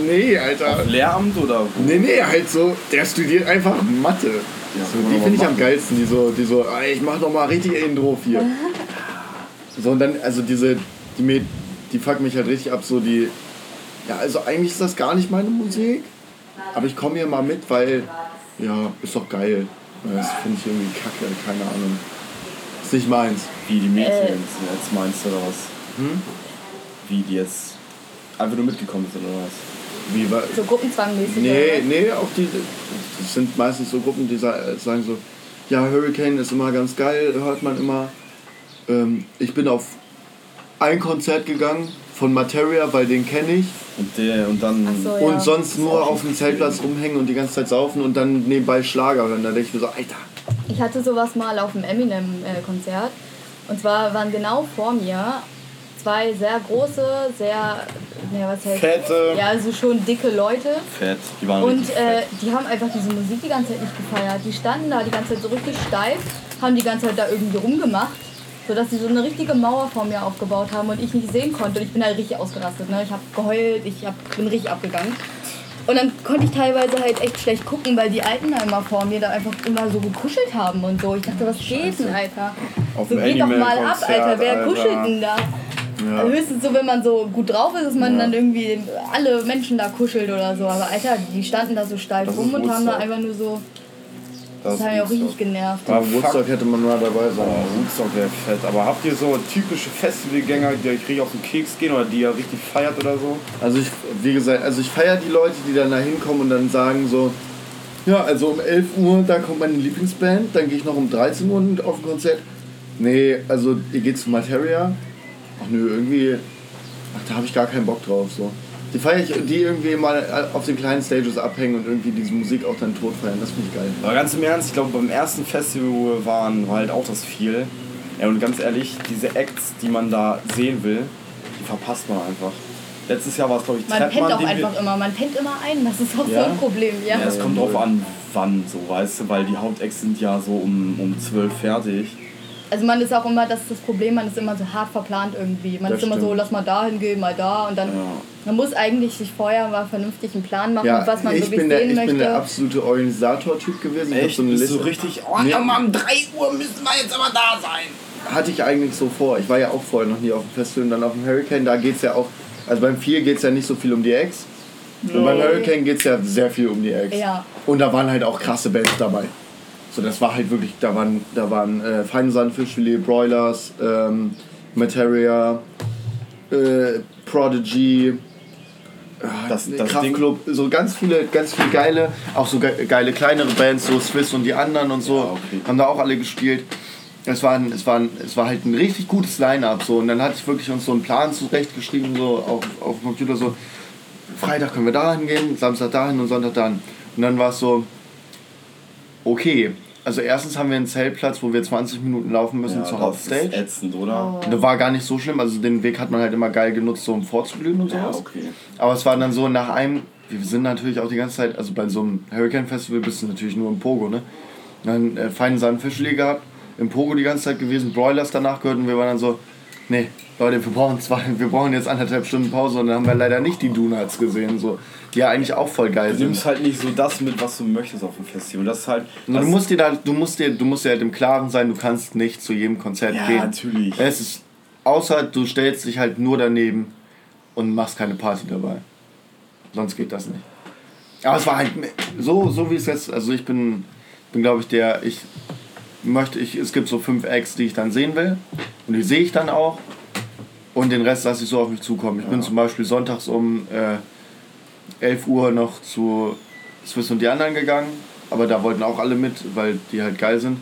Nee, Alter. Lehramt oder wo? Nee, nee, halt so. Der studiert einfach Mathe. Ja, so, die finde ich am geilsten. Die so, die so, ey, ich mach noch mal richtig einen drauf hier. So, und dann, also diese, die, die fucken mich halt richtig ab. So die, ja, also eigentlich ist das gar nicht meine Musik. Aber ich komme hier mal mit, weil, ja, ist doch geil. Das finde ich irgendwie kacke, keine Ahnung. Ist nicht meins. Wie die Mädchen Äh. jetzt meinst du oder was? Hm? Wie die jetzt einfach nur mitgekommen sind oder was? Wie, wa- So gruppenzwangmäßig. Nee, nee, auch die. Das sind meistens so Gruppen, die sa- sagen so: Ja, Hurricane ist immer ganz geil, hört man immer. Ähm, ich bin auf ein Konzert gegangen von Materia, weil den kenne ich. Und, der, und dann. So, ja. Und sonst nur auf dem Zeltplatz rumhängen und die ganze Zeit saufen und dann nebenbei Schlager hören. Da denke ich mir so: Alter. Ich hatte sowas mal auf dem Eminem-Konzert. Und zwar waren genau vor mir zwei sehr große, sehr, ne, was heißt, Fette. ja, also schon dicke Leute. Fett. Die waren Und äh, fett. die haben einfach diese Musik die ganze Zeit nicht gefeiert. Die standen da die ganze Zeit so richtig steif, haben die ganze Zeit da irgendwie rumgemacht, sodass sie so eine richtige Mauer vor mir aufgebaut haben und ich nicht sehen konnte. Und ich bin halt richtig ausgerastet. Ne? Ich habe geheult, ich hab, bin richtig abgegangen. Und dann konnte ich teilweise halt echt schlecht gucken, weil die Alten da immer vor mir da einfach immer so gekuschelt haben und so. Ich dachte, was geht denn, Alter? Auf So geht doch mal ab, Alter. Wer Alter. kuschelt denn da? Ja. Höchstens so, wenn man so gut drauf ist, dass man Ja. dann irgendwie alle Menschen da kuschelt oder so. Aber Alter, die standen da so steif Das rum und haben da einfach nur so. Das hat mich auch richtig genervt. Am Woodstock hätte man mal dabei sein Oh, müssen. Woodstock wäre fett. Aber habt ihr so typische Festivalgänger, die euch richtig auf den Keks gehen oder die ihr richtig feiert oder so? Also ich, wie gesagt, also ich feiere die Leute, die dann da hinkommen und dann sagen so, ja, also um 11 Uhr, da kommt meine Lieblingsband, dann gehe ich noch um 13 Uhr auf ein Konzert. Nee, also ihr geht zu Materia. Ach nö, irgendwie, ach, da habe ich gar keinen Bock drauf so. Die feiere ich, die irgendwie mal auf den kleinen Stages abhängen und irgendwie diese Musik auch dann tot feiern, das finde ich geil. Aber ganz im Ernst, ich glaube beim ersten Festival wo wir waren, war halt auch das viel. Ja, und ganz ehrlich, diese Acts, die man da sehen will, die verpasst man einfach. Letztes Jahr war es, glaube ich, Man pennt Trettmann, auch einfach immer, man pennt immer ein, das ist auch Ja? so ein Problem, ja. Ja, es kommt drauf an, wann, so, weißt du, weil die Hauptacts sind ja so um, um 12 fertig. Also man ist auch immer, das ist das Problem, man ist immer so hart verplant irgendwie. Man Das ist immer so, stimmt. lass mal da hingehen, mal da und dann, Ja. man muss eigentlich sich vorher mal vernünftig einen Plan machen, Ja, was man ich, wirklich bin der, sehen ich möchte. bin der absolute Organisator-Typ gewesen. Ich hab Echt? so eine Liste. du richtig, oh, Nee. aber um 3 Uhr müssen wir jetzt aber da sein. hatte ich eigentlich so vor. Ich war ja auch vorher noch nie auf dem Festival und dann auf dem Hurricane. Da geht es ja auch, also beim 4 geht es ja nicht so viel um die Acts. Und beim Hurricane geht es ja sehr viel um die Acts. Ja. Und da waren halt auch krasse Bands dabei. So, das war halt wirklich, da waren, da waren äh, Feine Sandfischfilet, Broilers, ähm, Materia, äh, Prodigy, Das, das Ding, Kraftklub, so ganz viele, ganz viele geile, auch so ge geile kleinere Bands, so Swiss und die anderen und so, Ja, okay. haben da auch alle gespielt. Es war, ein, es, war ein, es war halt ein richtig gutes Line-Up so und dann hatte ich wirklich uns so einen Plan zurechtgeschrieben, so auf, auf dem Computer so, Freitag können wir dahin gehen, Samstag dahin und Sonntag dahin. Und dann war es so, okay, also erstens haben wir einen Zeltplatz, wo wir 20 Minuten laufen müssen ja, zur das ist Hauptstage. ätzend, oder? Das war gar nicht so schlimm, also den Weg hat man halt immer geil genutzt, so um vorzublühen und Ja, sowas. okay. Aber es war dann so nach einem, wir sind natürlich auch die ganze Zeit, also bei so einem Hurricane Festival bist du natürlich nur im Pogo, ne? Dann äh, feinen Sand Fischli gehabt, im Pogo die ganze Zeit gewesen, Broilers danach gehört und wir waren dann so, nee, Leute, wir brauchen zwei, wir brauchen jetzt anderthalb Stunden Pause und dann haben wir leider nicht die Donuts gesehen, so, ja eigentlich auch voll geil Du sind. nimmst halt nicht so das mit, was du möchtest auf dem Festival. Das ist halt. Das du musst dir da, du musst dir, du musst dir halt im Klaren sein, du kannst nicht zu jedem Konzert Ja, gehen. natürlich. Es ist, außer du stellst dich halt nur daneben und machst keine Party dabei. Sonst geht das nicht. Aber es war halt so, so wie es jetzt, also ich bin, bin glaube ich der, ich möchte, ich, es gibt so fünf Acts, die ich dann sehen will und die sehe ich dann auch und den Rest lasse ich so auf mich zukommen. Ich bin zum Beispiel sonntags um äh, 11 Uhr noch zu Swiss und die anderen gegangen, aber da wollten auch alle mit, weil die halt geil sind.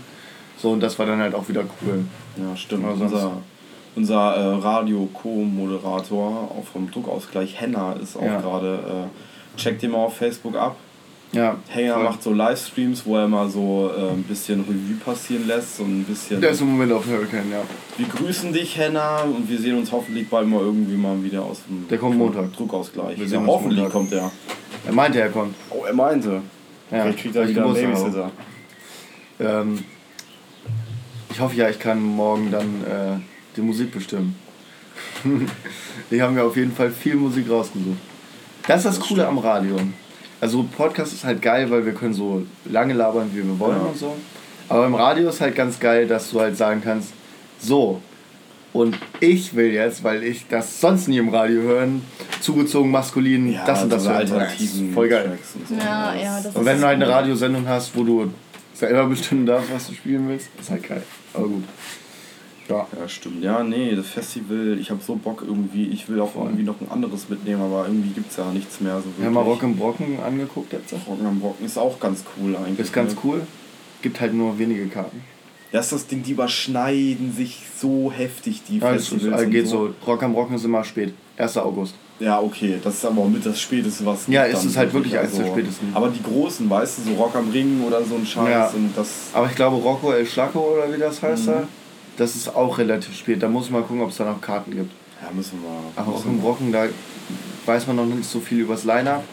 So und das war dann halt auch wieder cool. Ja, stimmt. Sonst- unser unser äh, Radio-Co-Moderator auch vom Druckausgleich, Henna, ist auch Ja. gerade. Äh, checkt den mal auf Facebook ab. Ja, Henna voll. macht so Livestreams, wo er mal so äh, ein bisschen Revue passieren lässt. So ein bisschen. Der ist im Moment auf Hurricane, ja. Wir grüßen dich, Henna, und wir sehen uns hoffentlich bald mal irgendwie mal wieder aus dem Der kommt Montag. Druckausgleich. Wir sehen uns hoffentlich Montag. kommt er. Er meinte, er kommt. Oh, er meinte. Ja, Vielleicht kriegt er wieder einen Babysitter. Ähm, ich hoffe ja, ich kann morgen dann äh, die Musik bestimmen. die haben mir auf jeden Fall viel Musik rausgesucht. Das ist das, Das Coole stimmt. am Radio. Also Podcast ist halt geil, weil wir können so lange labern, wie wir wollen Ja. und so. Aber im Radio ist halt ganz geil, dass du halt sagen kannst, so, und ich will jetzt, weil ich das sonst nie im Radio hören, zugezogen maskulin, Ja, das und das so hören. alternativen Voll geil. Und so. Ja, ja, das Und wenn ist du halt eine. Radiosendung hast, wo du selber bestimmen darfst, was du spielen willst, ist halt geil. Aber gut. Ja. Ja, stimmt. Ja, nee, das Festival, ich habe so Bock irgendwie, ich will auch irgendwie noch ein anderes mitnehmen, aber irgendwie gibt es ja nichts mehr so wirklich. Wir haben mal Rock im Brocken angeguckt jetzt. Rocken am Brocken ist auch ganz cool eigentlich. Ist ganz ne? cool. Gibt halt nur wenige Karten. Das ist das Ding, die überschneiden sich so heftig, die Ja, es ist, Festivals. und geht so. Rock am Brocken ist immer spät. 1. August. Ja, okay, das ist aber auch mit das Späteste, was es Ja, gibt es ist halt wirklich eines der spätesten. Aber die großen, weißt du, so Rock am Ring oder so ein Scheiß Ja. und das. Aber ich glaube, Rocco El Schlacco oder wie das heißt Mhm. da, das ist auch relativ spät. Da muss man gucken, ob es da noch Karten gibt. Ja, müssen wir. Aber müssen im Brocken, da weiß man noch nicht so viel übers Line-Up.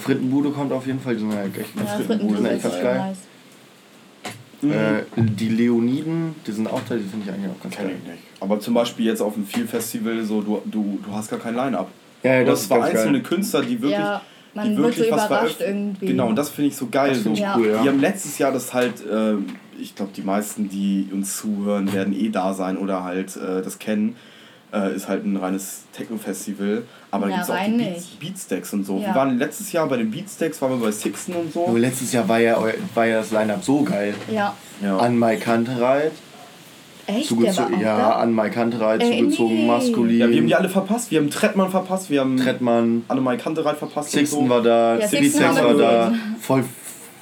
Frittenbude kommt auf jeden Fall, die sind ja echt Ja, Frittenbude ist echt geil. nice. Mhm. Äh, die Leoniden, die sind auch da, die finde ich eigentlich auch ganz Kenn geil. ich nicht. Aber zum Beispiel jetzt auf dem Feel Festival, so du, du, du hast gar kein Line-Up. Ja, ja, Du das zwar ganz einzelne geil. Künstler, die wirklich. Ja, man die wird wirklich so was überrascht irgendwie. Genau, und das finde ich so geil. Das so. cool, ja. Die haben letztes Jahr das halt, äh, ich glaube, die meisten, die uns zuhören, werden eh da sein oder halt äh, das kennen. äh, ist halt ein reines Techno-Festival. Aber da Ja, gibt es auch die Beats. Beatstacks und so. Ja. Wir waren letztes Jahr bei den Beatstacks, waren wir bei Sixten und so. Aber letztes Jahr war ja, war ja das Line-Up so geil. Ja. Ja. An Mike Kantereit, Echt? Der war zugezogen, auch ja, da? an Mike Kantereit, Ey, zugezogen, nee. maskulin. ja, wir haben die alle verpasst. Wir haben Trettmann verpasst, wir haben Trettmann, Annemai Kantereit verpasst. Sixten und so. war da, Ja, City Sixten war da. Voll,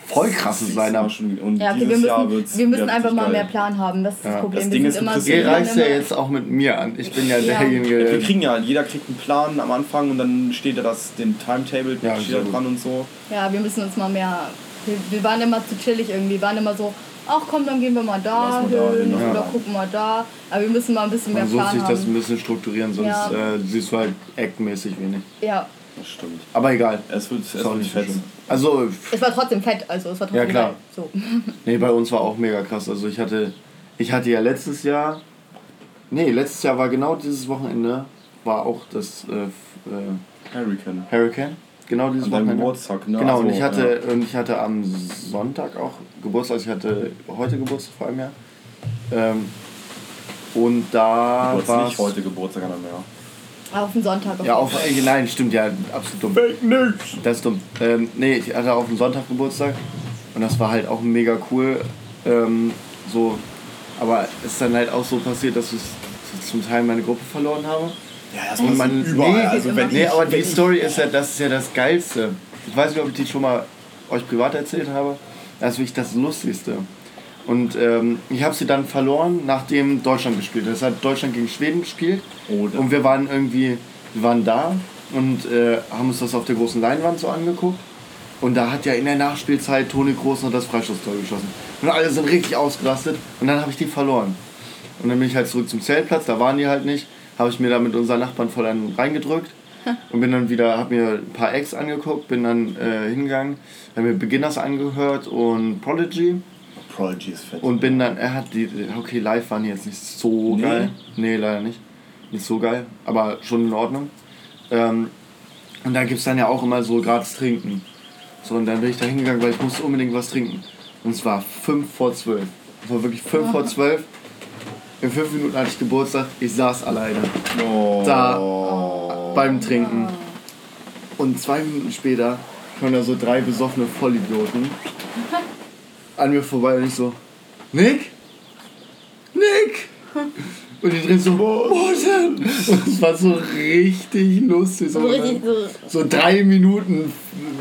voll krasses Line-Up. schon- Und Ja, okay, wir müssen, wir müssen einfach mal geil. mehr Plan haben. Das ist das Ja. Problem. Das wir Ding sind ist, im immer Ihr reißt ja jetzt auch mit mir an. Ich bin ja Ja. derjenige. Wir kriegen ja, jeder kriegt einen Plan am Anfang und dann steht da das, den Timetable Ja, steht da dran und so. Ja, wir müssen uns mal mehr. Wir, wir waren immer zu chillig irgendwie. Wir waren immer so, ach komm, dann gehen wir mal da hin ja. oder gucken mal da. Aber wir müssen mal ein bisschen mehr Man Plan sich das ein haben. bisschen strukturieren, sonst Ja. äh, siehst du halt actmäßig wenig. Ja, Das stimmt. Aber egal. Es wird, es Ist auch wird nicht fett. schlimm. Also, es war trotzdem fett. Also es war trotzdem Ja, klar. geil. So. nee, bei uns war auch mega krass. Also ich hatte, ich hatte ja letztes Jahr, nee, letztes Jahr war genau dieses Wochenende, war auch das äh, äh, Hurricane. Hurricane. Genau dieses An Wochenende. Geburtstag, ne? Genau, und Also, ich hatte, und ich hatte am Sonntag auch Geburtstag, also ich hatte heute Geburtstag vor einem Jahr. Ähm, und da war nicht heute Geburtstag an der Meer. Auf den Sonntag. Ja, jeden auf, äh, nein, stimmt, ja, absolut dumm. Fake News! Das ist dumm. Ähm, nee, ich hatte auf dem Sonntag Geburtstag und das war halt auch mega cool. Ähm, so, aber es ist dann halt auch so passiert, dass ich zum Teil meine Gruppe verloren habe. Ja, das Und man, überall. Nee, also wenn nee ich, aber die Story ist ja, das ist ja das Geilste. Ich weiß nicht, ob ich die schon mal euch privat erzählt habe. Das ist wirklich das Lustigste. Und ähm, ich habe sie dann verloren, nachdem Deutschland gespielt hat. Es hat Deutschland gegen Schweden gespielt. Oh, da- und wir waren irgendwie, wir waren da und äh, haben uns das auf der großen Leinwand so angeguckt. Und da hat ja in der Nachspielzeit Toni Groß noch das Freistoßtor geschossen. Und alle sind richtig ausgerastet. Und dann habe ich die verloren. Und dann bin ich halt zurück zum Zeltplatz, da waren die halt nicht. Habe ich mir da mit unseren Nachbarn voll einen reingedrückt. Und bin dann wieder, habe mir ein paar Acts angeguckt, bin dann äh, hingegangen, habe mir Beginners angehört und Prodigy. Prodigy ist fett. Und bin dann, er hat die, okay, live waren die jetzt nicht so Nee. geil. Nee, leider nicht. Nicht so geil, aber schon in Ordnung. Ähm, und da gibt es dann ja auch immer so gratis Trinken. So, und dann bin ich da hingegangen, weil ich musste unbedingt was trinken. Und es war 5 vor 12. Es war wirklich 5 vor 12. In 5 Minuten hatte ich Geburtstag, ich saß alleine oh. da beim Trinken. Und zwei Minuten später kommen da so drei besoffene Vollidioten an mir vorbei und ich so, Nick? Nick? Und die drehen so, Morten! Und es war so richtig lustig. So richtig so. so drei Minuten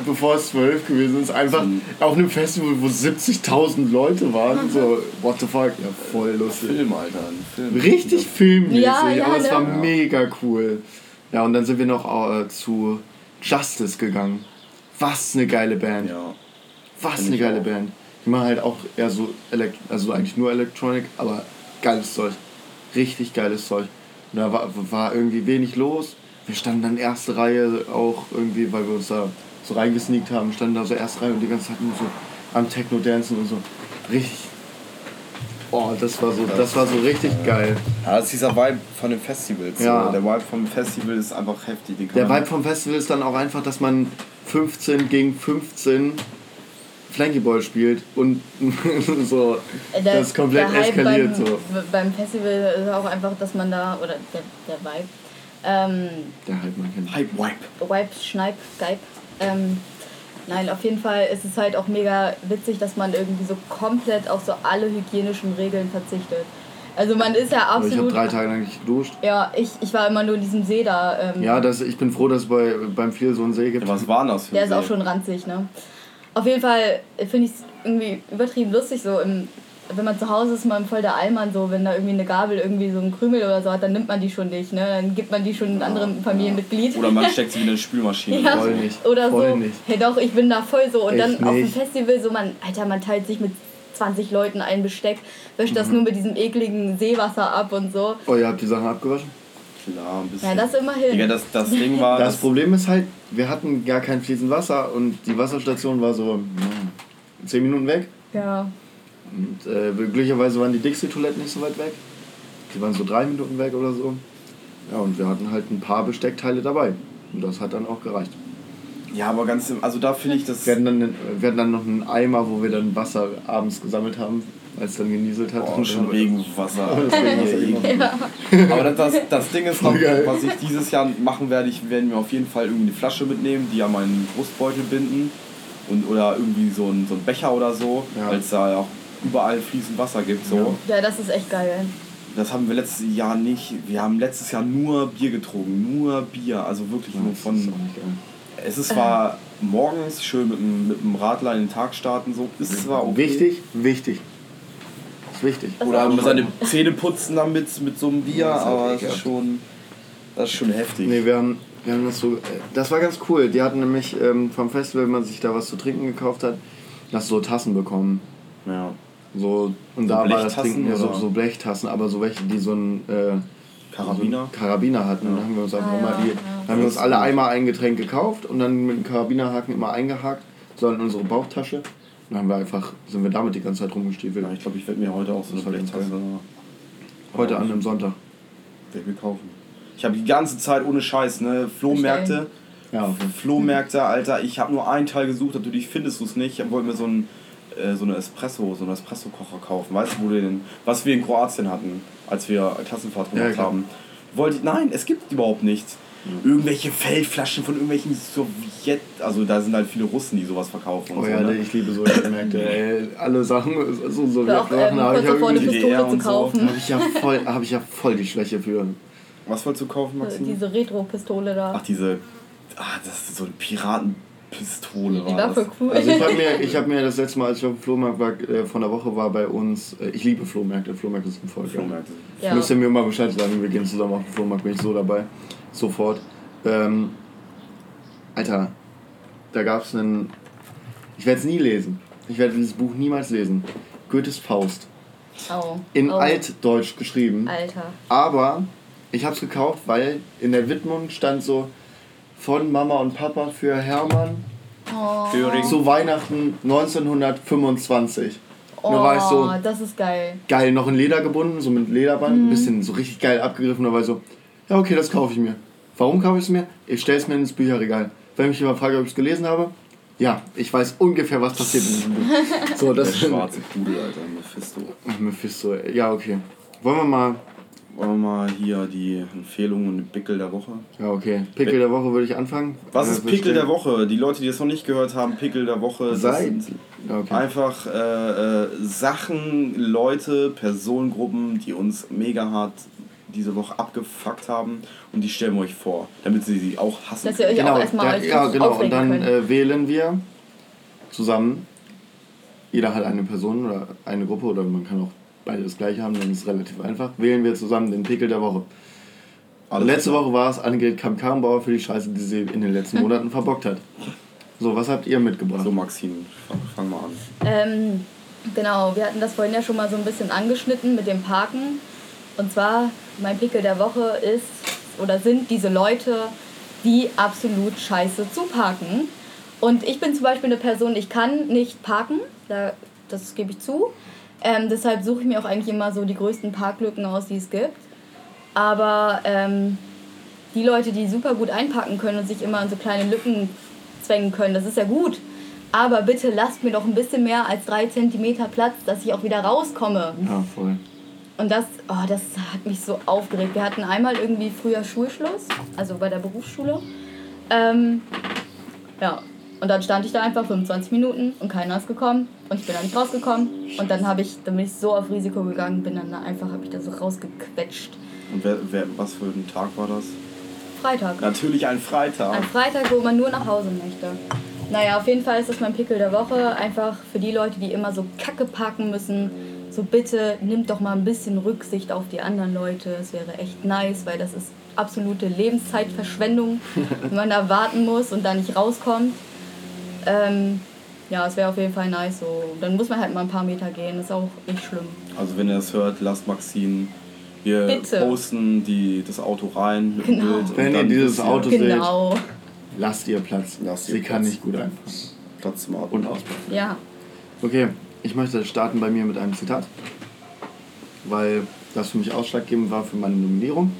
bevor es zwölf gewesen ist, einfach auf einem Festival, wo 70.000 Leute waren. So, what the fuck? Ja, voll lustig. Film, Alter. Ein Film. Richtig filmmäßig, Ja, ja, aber es ne? war Ja. mega cool. Ja, und dann sind wir noch äh, zu Justice gegangen. Was eine geile Band. Ja. Was Find eine geile auch. Band. Machen halt auch eher so, Elek also eigentlich nur Electronic, aber geiles Zeug. Richtig geiles Zeug. Und da war, war irgendwie wenig los. Wir standen dann erste Reihe auch irgendwie, weil wir uns da so reingesneakt haben, standen da so erste Reihe und die ganze Zeit nur so am Techno-Dancen und so. Richtig. Oh, das war so, das war so richtig geil. Ja, das ist dieser Vibe von den Festivals. Ja. Der Vibe vom Festival ist einfach heftig. Der Vibe vom Festival ist dann auch einfach, dass man 15 gegen 15 Flankyball spielt und so Äh, Der- das komplett der Hype eskaliert beim, so. Beim Festival ist auch einfach, dass man da, oder der, der Vibe, ähm, Der halt man kennt. Hype Vibe. Wipe, Schneip, Geib. Ähm, nein, auf jeden Fall ist es halt auch mega witzig, dass man irgendwie so komplett auf so alle hygienischen Regeln verzichtet. Also man ist ja Also ich habe absolut. drei Tage lang nicht geduscht. ja, ich, ich war immer nur in diesem See da. Ähm, Ja, das, ich bin froh, dass es bei, beim viel so einen See gibt. Ja, was war das für Der ein ist auch See? schon ranzig, ne? Auf jeden Fall finde ich es irgendwie übertrieben lustig, so im, wenn man zu Hause ist, man voll der Allmann, so wenn da irgendwie eine Gabel irgendwie so einen Krümel oder so hat, dann nimmt man die schon nicht, ne? Dann gibt man die schon einem anderen Familienmitglied. Oder man steckt sie wieder in eine Spülmaschine. Ja, Voll nicht, oder voll so. nicht. Hey doch, ich bin da voll so. Und Echt dann auf dem nicht. Festival so, man, Alter, man teilt sich mit 20 Leuten ein Besteck, wäscht Mhm. das nur mit diesem ekligen Seewasser ab und so. Oh, ihr habt die Sachen abgewaschen? Klar, ein bisschen. Ja, das immerhin. Digga, das, das Ding war. Das Problem ist halt, wir hatten gar kein fließend Wasser und die Wasserstation war so hm, 10 Minuten weg. Ja. Und äh, glücklicherweise waren die Dixie-Toiletten nicht so weit weg. Die waren so drei Minuten weg oder so. Ja, und wir hatten halt ein paar Besteckteile dabei. Und das hat dann auch gereicht. ja, aber ganz also da finde ich das. Wir hatten, dann, wir hatten dann noch einen Eimer, wo wir dann Wasser abends gesammelt haben. Als es dann genieselt hat. Oh, Und schon dann- Regenwasser. Das Regenwasser immer. Aber das, das, das Ding ist noch, was ich dieses Jahr machen werde, ich werde mir auf jeden Fall irgendwie eine Flasche mitnehmen, die an meinen Brustbeutel binden. Und, oder irgendwie so ein, so ein Becher oder so, Ja. weil es da auch überall fließend Wasser gibt. So. Ja, das ist echt geil. Das haben wir letztes Jahr nicht. Wir haben letztes Jahr nur Bier getrunken. Nur Bier. Also wirklich nur von. Es ist zwar morgens schön mit dem, mit dem Radler in den Tag starten, so ist zwar okay. Wichtig, wichtig. Ist wichtig. Das Oder ist seine. Zähne putzen damit mit so einem Bier, Ja, das ist aber es ist schon. Das ist schon heftig. Nee, wir haben, wir haben das so. äh, Das war ganz cool. Die hatten nämlich ähm, vom Festival, wenn man sich da was zu trinken gekauft hat, du so Tassen bekommen. Ja. So, und So da war das Trinken ja so, so Blechtassen, aber so welche, die so einen äh, Karabiner? So Karabiner hatten. Dann haben wir uns einfach Ah, immer ja, die, ja. dann haben wir uns alle einmal ein Getränk gekauft und dann mit dem Karabinerhaken immer eingehakt, so in unsere Bauchtasche. Dann haben wir einfach, sind wir damit die ganze Zeit rumgestiefelt. Ja, ich glaube, ich werde mir heute auch so eine Blechtasse Heute an einem Sonntag. werd ich mir kaufen. Ich habe die ganze Zeit ohne Scheiß, ne? Flohmärkte. Ja, Flohmärkte, Alter. Ich habe nur einen Teil gesucht, natürlich findest du es nicht. Ich wollte mir so ein äh, so eine Espresso, so einen Espresso-Kocher kaufen. Weißt du, wo du den, was wir in Kroatien hatten, als wir Klassenfahrt Ja, gemacht klar. haben. Wollte ich, nein, es gibt überhaupt nichts. Irgendwelche Feldflaschen von irgendwelchen Sowjet, also da sind halt viele Russen, die sowas verkaufen und Oh so. ja, ne? ich liebe so Märkte. Ey, alle Sachen, so, so Oder auch ähm, habe ich, ja eine Pistole zu und so. kaufen. hab ich, ja voll, hab ich ja voll die Schwäche für. Was wolltest du kaufen, Maxim? Diese Retro-Pistole da. Ach, diese, ah, das ist so eine Piratenpistole die war voll cool. Also ich habe mir, ich hab mir das letzte Mal, als ich auf dem Flohmarkt war, äh, von der Woche war bei uns, äh, ich liebe Flohmärkte, Flohmärkte sind voll geil. Flohmärkte. Ja. Müsst ihr mir mal Bescheid sagen, wir gehen zusammen auf den Flohmarkt, bin ich so dabei. Sofort. Ähm, Alter, da gab es einen. Ich werde es nie lesen. Ich werde dieses Buch niemals lesen. Goethes Faust. Oh. In oh. Altdeutsch geschrieben. Alter. Aber ich habe es gekauft, weil in der Widmung stand so von Mama und Papa für Hermann Oh. Zu Weihnachten 1925. Oh, Nur war ich so, das ist geil. geil, noch in Leder gebunden, so mit Lederband, ein bisschen so richtig geil abgegriffen. Da war ich so, ja okay, das kaufe ich mir. Warum kaufe ich es mir? Ich stelle es mir ins Bücherregal. Wenn mich jemand fragt, ob ich es gelesen habe, ja, ich weiß ungefähr, was passiert in diesem Buch. So, Der das schwarze Pudel, Alter, Mephisto. Mephisto, ja okay. Wollen wir mal, Wollen wir mal hier die Empfehlungen und Pickel der Woche? ja okay, Pickel der Woche würde ich anfangen. Was ist Pickel der Woche? Die Leute, die es noch nicht gehört haben, Pickel der Woche. das Seit. sind okay. Einfach äh, äh, Sachen, Leute, Personengruppen, die uns mega hart diese Woche abgefuckt haben und die stellen wir euch vor, damit sie sie auch hassen. Dass ihr euch Genau, auch erstmal ja, ja, genau. Und dann äh, wählen wir zusammen. Jeder hat eine Person oder eine Gruppe oder man kann auch beide das gleiche haben, dann ist es relativ einfach. Wählen wir zusammen den Pickel der Woche. Alles Letzte klar. Woche war es Annegret Kamp-Karrenbauer für die Scheiße, die sie in den letzten Monaten verbockt hat. So, was habt ihr mitgebracht? So, Maxine, fang, fang mal an. Ähm, genau, wir hatten das vorhin ja schon mal so ein bisschen angeschnitten mit dem Parken. Und zwar, mein Pickel der Woche ist oder sind diese Leute, die absolut scheiße zuparken. Und ich bin zum Beispiel eine Person, ich kann nicht parken, da, das gebe ich zu. Ähm, deshalb suche ich mir auch eigentlich immer so die größten Parklücken aus, die es gibt. Aber ähm, die Leute, die super gut einpacken können und sich immer in so kleine Lücken zwängen können, das ist ja gut. Aber bitte lasst mir doch ein bisschen mehr als drei Zentimeter Platz, dass ich auch wieder rauskomme. Ja, voll. Und das, oh, das hat mich so aufgeregt. Wir hatten einmal irgendwie früher Schulschluss, also bei der Berufsschule. Ähm, ja, und dann stand ich da einfach 25 Minuten und keiner ist gekommen und ich bin da nicht rausgekommen. Und dann habe ich, dann bin ich so auf Risiko gegangen, bin dann da einfach, habe ich da so rausgequetscht. Und wer, wer, was für ein Tag war das? Freitag. Natürlich ein Freitag. Ein Freitag, wo man nur nach Hause möchte. Naja, auf jeden Fall ist das mein Pickel der Woche. Einfach für die Leute, die immer so kacke parken müssen. So bitte nimmt doch mal ein bisschen Rücksicht auf die anderen Leute. Es wäre echt nice, weil das ist absolute Lebenszeitverschwendung, wenn man da warten muss und da nicht rauskommt. Ähm, ja, es wäre auf jeden Fall nice. So. Dann muss man halt mal ein paar Meter gehen. Ist auch nicht schlimm. Also wenn ihr das hört, lasst Maxine. Wir Bitte. posten die, das Auto rein mit Genau. Bild. und Wenn ihr dieses ihr, Auto- Genau. Lasst ihr Platz. Lasst ihr sie kann Platz. nicht gut einfahren. Platz zum Auto. Und ausbauen. Ja. Okay, ich möchte starten bei mir mit einem Zitat, weil das für mich ausschlaggebend war für meine Nominierung.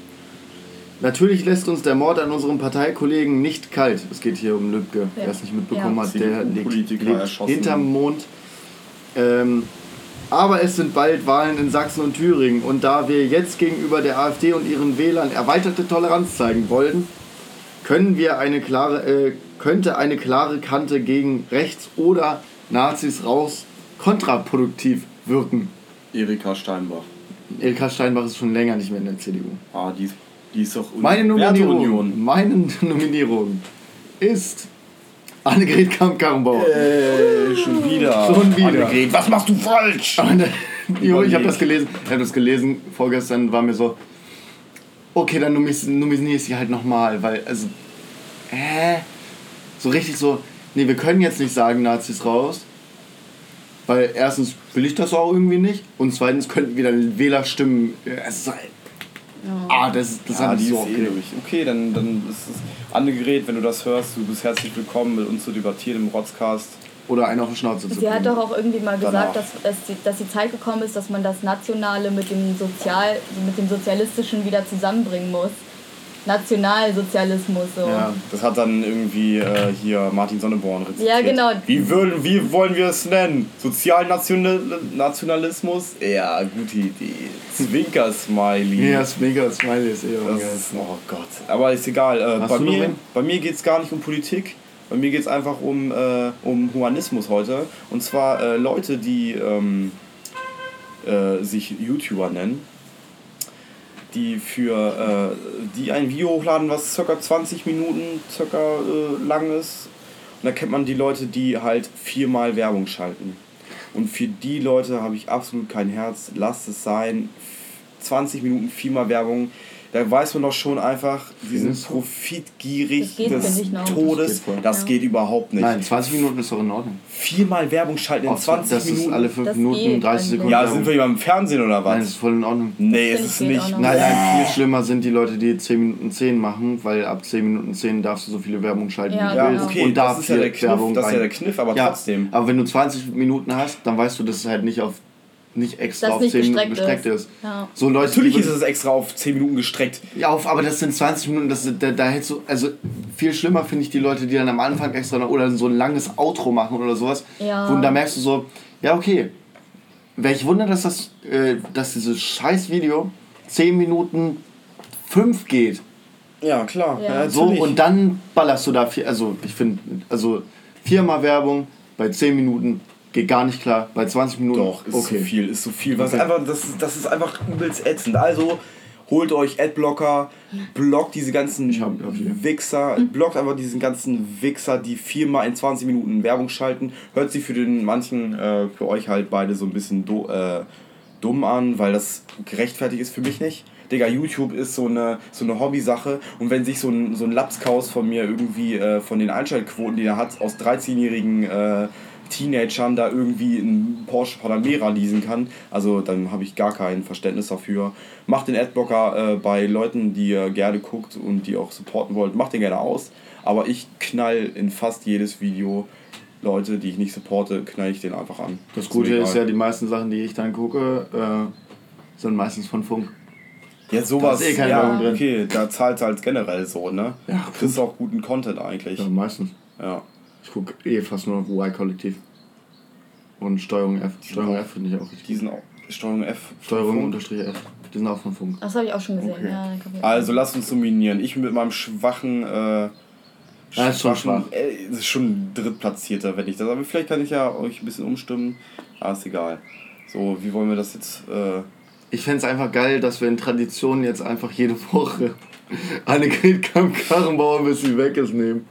Natürlich lässt uns der Mord an unserem Parteikollegen nicht kalt. Es geht hier um Lübcke, Ja. wer es nicht mitbekommen Ja. hat, der liegt, liegt hinterm Mond. Ähm, Aber es sind bald Wahlen in Sachsen und Thüringen und da wir jetzt gegenüber der AfD und ihren Wählern erweiterte Toleranz zeigen wollten, können wir eine klare, äh, könnte eine klare Kante gegen rechts oder Nazis raus kontraproduktiv wirken. Erika Steinbach. Ilka Steinbach ist schon länger nicht mehr in der CDU. Ah, die, ist- die ist doch Meine Nominierung, meine Nominierung ist Annegret Kramp-Karrenbauer. Äh, schon wieder. Schon wieder. Annegret, was machst du falsch? jo, ich habe das gelesen. Ich habe das gelesen. Vorgestern war mir so, okay, dann nominiere ich sie halt nochmal, weil, also, äh, so richtig so, nee, wir können jetzt nicht sagen, Nazis raus. Weil erstens will ich das auch irgendwie nicht und zweitens könnten wieder Wählerstimmen. äh, Es ist, halt- ah, das, das Ja, hat die so ist eh. Okay, dann, dann ist es. Annegret, wenn du das hörst, du bist herzlich willkommen, mit uns zu debattieren im Rotzcast. Oder einen auf die Schnauze zu Sie hat doch auch irgendwie mal gesagt, dass, es, die- dass die Zeit gekommen ist, dass man das Nationale mit dem, Sozial, mit dem Sozialistischen wieder zusammenbringen muss. Nationalsozialismus so. Ja. Das hat dann irgendwie äh, hier Martin Sonneborn rezitiert. Ja, genau. Wie, würden, wie wollen wir es nennen? Sozialnationalismus? Ja, gute Idee. Zwinker-Smiley. Ja, das mega Smiley ist eh Das ist, oh Gott. Aber ist egal. Äh, bei, mir, bei mir geht es gar nicht um Politik. Bei mir geht es einfach um, äh, um Humanismus heute. Und zwar äh, Leute, die ähm, äh, sich YouTuber nennen, die für äh, die ein Video hochladen, was ca. 20 Minuten circa äh, lang ist. Und da kennt man die Leute, die halt viermal Werbung schalten. Und für die Leute habe ich absolut kein Herz. Lasst es sein. 20 Minuten viermal Werbung. Da weiß man doch schon einfach, die sind du? profitgierig Das geht, des. Todes. Das geht. Das Ja. geht überhaupt nicht. Nein, 20 Minuten ist doch in Ordnung. Viermal Werbung schalten in Auf- 20 das Minuten. ist alle 5 Das Minuten, geht 30 eigentlich. Sekunden. ja, sind wir hier beim Fernsehen oder was? Nein, das ist voll in Ordnung. nee, Das es ist nicht. Nein, nein, viel schlimmer sind die Leute, die 10 Minuten 10 machen, weil ab 10 Minuten 10 darfst du so viele Werbung schalten, Ja, wie du Ja, willst. okay, und da das ist ja der Kniff, Werbung das ist ja rein. der Kniff, aber ja, trotzdem. Aber wenn du 20 Minuten hast, dann weißt du, dass es halt nicht auf nicht extra Das auf nicht 10 Minuten gestreckt ist. ist. Ja. So Leute, Natürlich ist es extra auf 10 Minuten gestreckt. Ja, auf, aber das sind 20 Minuten, das, da, da hättest du, also viel schlimmer finde ich die Leute, die dann am Anfang extra noch, oder so ein langes Outro machen oder sowas. Ja. Wo, da merkst du so, ja okay, welch Wunder, dass das, äh, dass dieses scheiß Video 10 Minuten 5 geht. Ja, klar. Ja. So, und dann ballerst du da viel, also ich finde, also viermal Werbung bei 10 Minuten geht gar nicht klar, bei 20 Minuten Doch, ist okay. zu viel, ist zu viel. Was Okay. einfach, das, ist- das ist einfach übelst ätzend. Also holt euch Adblocker, blockt diese ganzen Ich hab- hab. Wichser, blockt einfach diesen ganzen Wichser, die viermal in 20 Minuten Werbung schalten. Hört sie für den manchen, äh, für euch halt beide so ein bisschen do, äh, dumm an, weil das gerechtfertigt ist für mich nicht. Digga, YouTube ist so eine, so eine Hobbysache und wenn sich so ein, so ein Lapskaus von mir irgendwie äh, von den Einschaltquoten, die er hat, aus 13-jährigen äh, Teenagern da irgendwie einen Porsche Panamera leasen kann, also dann habe ich gar kein Verständnis dafür. Macht den Adblocker äh, bei Leuten, die ihr gerne guckt und die auch supporten wollt, macht den gerne aus. Aber ich knall in fast jedes Video Leute, die ich nicht supporte, knall ich den einfach an. Das mir Gute ist egal. ja, die meisten Sachen, die ich dann gucke, äh, sind meistens von Funk. Ja, sowas, Da ist eh keine ja, Werbung drin. okay, da zahlt halt generell so, ne? Ja, du kriegst auch guten Content eigentlich. Ja, meistens. Ja. Ich gucke eh fast nur auf Y-Kollektiv. Und Steuerung F. Steuerung F finde ich auch richtig. Die sind auch Steuerung F. Steuerung unterstrich F. Die sind auch von Funk. Das habe ich auch schon gesehen. Okay. Ja, Also lass uns dominieren. Ich mit meinem schwachen. Äh, Ja, ist schon schwach. Äh, das ist schon drittplatzierter, wenn ich das. Aber vielleicht kann ich ja euch ein bisschen umstimmen. Ah, ist egal. So, wie wollen wir das jetzt. Äh, Ich fände es einfach geil, dass wir in Tradition jetzt einfach jede Woche Annegret Kamp-Karrenbauer, bis sie weg ist, nehmen.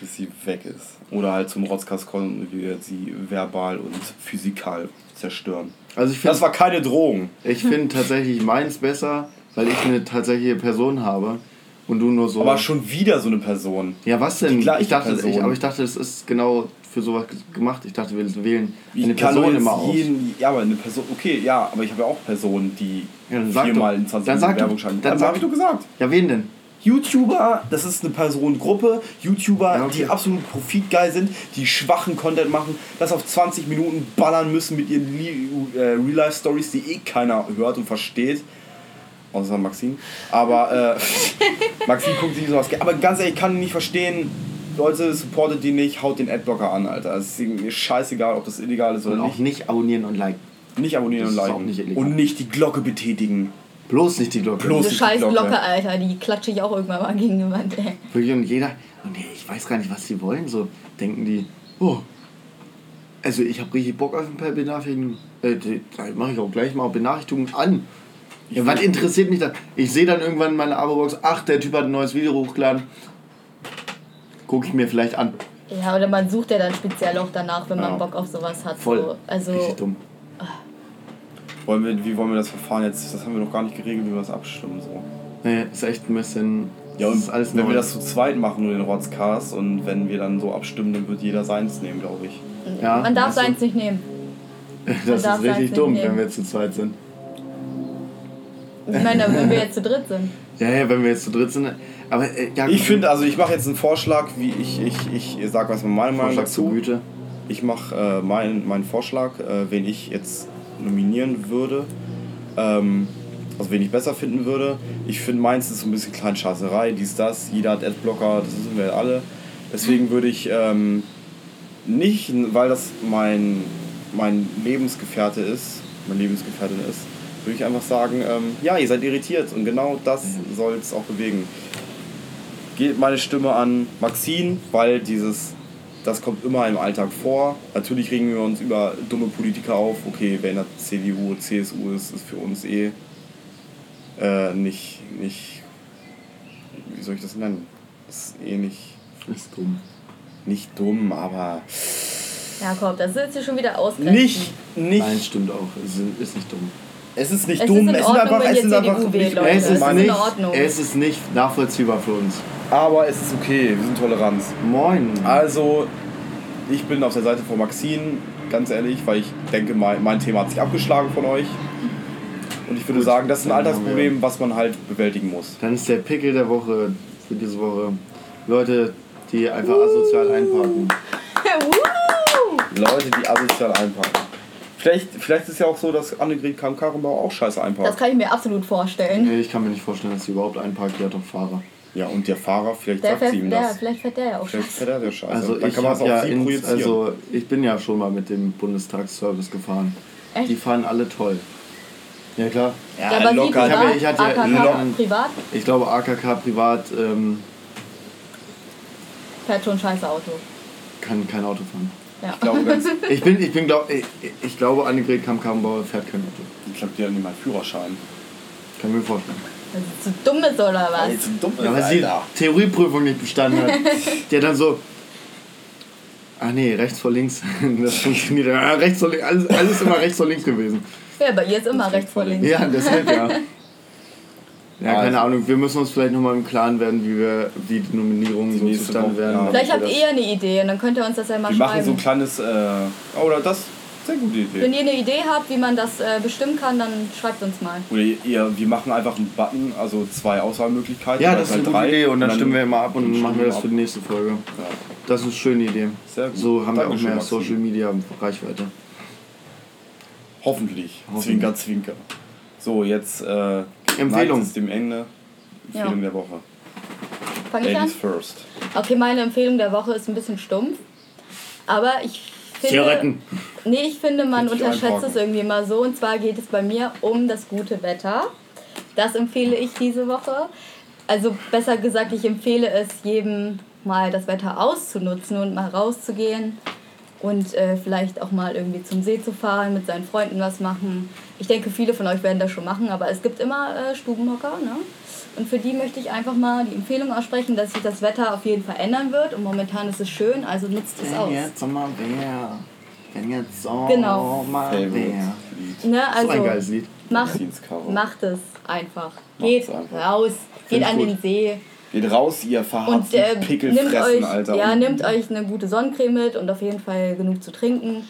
Bis sie weg ist. Oder halt zum Rotzkast kommen und wir sie verbal und physikal zerstören. Also ich Das finde war keine Drohung. ich find tatsächlich meins besser, weil ich eine tatsächliche Person habe und du nur so. Aber schon wieder so eine Person. ja, was denn? Ich dachte, Person. ich, aber ich dachte, das ist genau für sowas gemacht. Ich dachte, wir wählen Ich eine kann Person immer aus. jeden, Ja, aber eine Person. Okay, ja, aber ich habe ja auch Personen, die Ja, viermal doch. in 20 Dann Minuten. Werbung schalten. Dann Dann habe ich doch gesagt. Ja, wen denn? YouTuber, das ist eine Personengruppe, YouTuber, Ja, okay. die absolut profitgeil sind, die schwachen Content machen, das auf 20 Minuten ballern müssen mit ihren äh, Real-Life-Stories, die eh keiner hört und versteht. Außer Maxim. Aber äh, Maxim guckt sich sowas. Aber ganz ehrlich, ich kann nicht verstehen. Leute, supportet die nicht, haut den Adblocker an, Alter. Es ist mir scheißegal, ob das illegal ist oder Und nicht. auch nicht abonnieren und liken. Nicht abonnieren Das und ist auch liken. nicht illegal. und nicht die Glocke betätigen. Bloß nicht die Glocke. Bloß Diese nicht die scheiß Glocke. Glocke, Alter, die klatsche ich auch irgendwann mal gegen die Wand, ey. Wirklich und jeder. Und ich weiß gar nicht, was die wollen. So denken die, oh, also ich habe richtig Bock auf ein paar Benachrichtigungen. Äh, da mache ich auch gleich mal Benachrichtigungen an. Ja, was interessiert mich das? Ich sehe dann irgendwann in meiner Abo-Box, ach, der Typ hat ein neues Video hochgeladen. Gucke ich mir vielleicht an. Ja, oder man sucht ja dann speziell auch danach, wenn Ja. man Bock auf sowas hat. Voll. So. Also, Richtig dumm. Wollen wir, wie wollen wir das Verfahren jetzt? Das haben wir noch gar nicht geregelt, wie wir das abstimmen. So. Nee, ist echt ein bisschen. Ja, das und ist alles wenn neu. wir das zu zweit machen, nur den Rotzcast, und wenn wir dann so abstimmen, dann wird jeder seins nehmen, glaube ich. ja, man darf du? seins nicht nehmen. Das darf ist richtig dumm, wenn wir zu zweit sind. Ich meine, wenn wir jetzt zu dritt sind. Ja, ja, wenn wir jetzt zu dritt sind. Aber äh, ja, Ich finde, also ich mache jetzt einen Vorschlag, wie ich, ich, ich sag was meine Meinung Vorschlag dazu. Güte. Ich mache äh, meinen meinen Vorschlag, äh, wen ich jetzt nominieren würde. Ähm, also wen ich besser finden würde. Ich finde meins ist so ein bisschen Kleinschasserei, dies, das. Jeder hat Adblocker, das sind wir alle. Deswegen würde ich ähm, nicht, weil das mein, mein Lebensgefährte ist, meine Lebensgefährtin ist, würde ich einfach sagen, ähm, ja, ihr seid irritiert und genau das soll es auch bewegen. Geht meine Stimme an Maxine, weil dieses, das kommt immer im Alltag vor. Natürlich regen wir uns über dumme Politiker auf. Okay, wer in der CDU, CSU ist, ist für uns eh äh, nicht, nicht, wie soll ich das nennen? Ist eh nicht, Ist dumm. nicht dumm, aber Jakob, das ist jetzt hier schon wieder ausgrenzen. nicht, nicht, Nein, stimmt auch. Es ist, ist nicht dumm. Es ist nicht Es dumm, ist in es sind Ordnung, einfach, wenn es sind einfach CDU wählt, Leute. Es ist, ist in nicht, es ist nicht nachvollziehbar für uns. aber es ist okay, wir sind Toleranz. Moin. Also, ich bin auf der Seite von Maxine, ganz ehrlich, weil ich denke, mein, mein Thema hat sich abgeschlagen von euch. Und ich würde Gut, sagen, das ist ein Alltagsproblem, was man halt bewältigen muss. Dann ist der Pickel der Woche für diese Woche. Leute, die einfach asozial einparken. Leute, die asozial einparken. Vielleicht, vielleicht ist es ja auch so, dass Annegret Kamm-Karrenbauer auch scheiße Das einparkt. kann ich mir absolut vorstellen. Nee, ich kann mir nicht vorstellen, dass sie überhaupt einparkt. Die hat doch Fahrer. Ja, und der Fahrer, vielleicht Der sagt fährt, sie ihm der, das. vielleicht fährt der ja auch Vielleicht scheiße. fährt er ja scheiße. Also Dann ich kann man es auf ja sie ins, projizieren. also ich bin ja schon mal mit dem Bundestagsservice gefahren. Echt? Die fahren alle toll. Ja klar. Ja, aber locker. sie privat, Ich ja- hatte ja AKK locker- privat Ich glaube AKK privat ähm, fährt schon scheiße Auto. kann kein Auto fahren. Ja. Ich glaube, ganz, Ich bin, ich bin glaub, ich, ich glaube Annegret Kamm-Karrenbauer fährt kein Auto. ich glaube, die hat nicht mal einen Führerschein. Kann ich mir vorstellen. Weil sie zu dumm ist oder was? Weil sie dumm ist, Ja, weil sie die Theorieprüfung nicht bestanden hat. Die hat dann so. Ach nee, rechts vor links. Das funktioniert. Ja, rechts vor links. Alles, alles immer rechts vor links gewesen. Ja, bei ihr ist immer rechts vor links. Ja, deshalb ja. Ja, Also. keine Ahnung. Wir müssen uns vielleicht nochmal im Klaren werden, wie wir, wie die Nominierungen Die so zustande werden. ja. Vielleicht habt ihr eine Idee und dann könnt ihr uns das ja mal Wir machen so ein schreiben. kleines. Äh, oder das. Sehr gute Idee. Wenn ihr eine Idee habt, wie man das äh, bestimmen kann, dann schreibt uns mal. Oder ihr, wir machen einfach einen Button, also zwei Auswahlmöglichkeiten. Ja, das ist eine gute drei, Idee und dann stimmen wir immer ab und dann dann machen wir das wir für die nächste Folge. Ja. Das ist eine schöne Idee. Sehr gut. So haben wir auch mehr Maxim. Social Media Reichweite. Hoffentlich. Hoffentlich. Zwinker, zwinker. So, jetzt äh, Empfehlung. es dem Ende. Empfehlung Ja. der Woche. Fange ich an? First. Okay, meine Empfehlung der Woche ist ein bisschen stumpf. Aber ich finde. Zigaretten. Nee, ich finde, man Richtig unterschätzt es irgendwie mal so. Und zwar geht es bei mir um das gute Wetter. Das empfehle ich diese Woche. Also besser gesagt, ich empfehle es jedem mal das Wetter auszunutzen und mal rauszugehen und äh, vielleicht auch mal irgendwie zum See zu fahren, mit seinen Freunden was machen. Ich denke, viele von euch werden das schon machen, aber es gibt immer äh, Stubenhocker. Ne? Und für die möchte ich einfach mal die Empfehlung aussprechen, dass sich das Wetter auf jeden Fall ändern wird. Und momentan ist es schön, also nutzt es aus. Wenn jetzt Sommer wäre. Wenn jetzt Sommer Genau. wäre. Ne? So ein geiles Also Lied. macht, macht es einfach. Geht einfach. raus, Find geht an gut. den See. Geht raus, ihr Und verharzten äh, Pickel nimmt fressen, euch, Alter. ja, Und- nimmt euch eine gute Sonnencreme mit und auf jeden Fall genug zu trinken.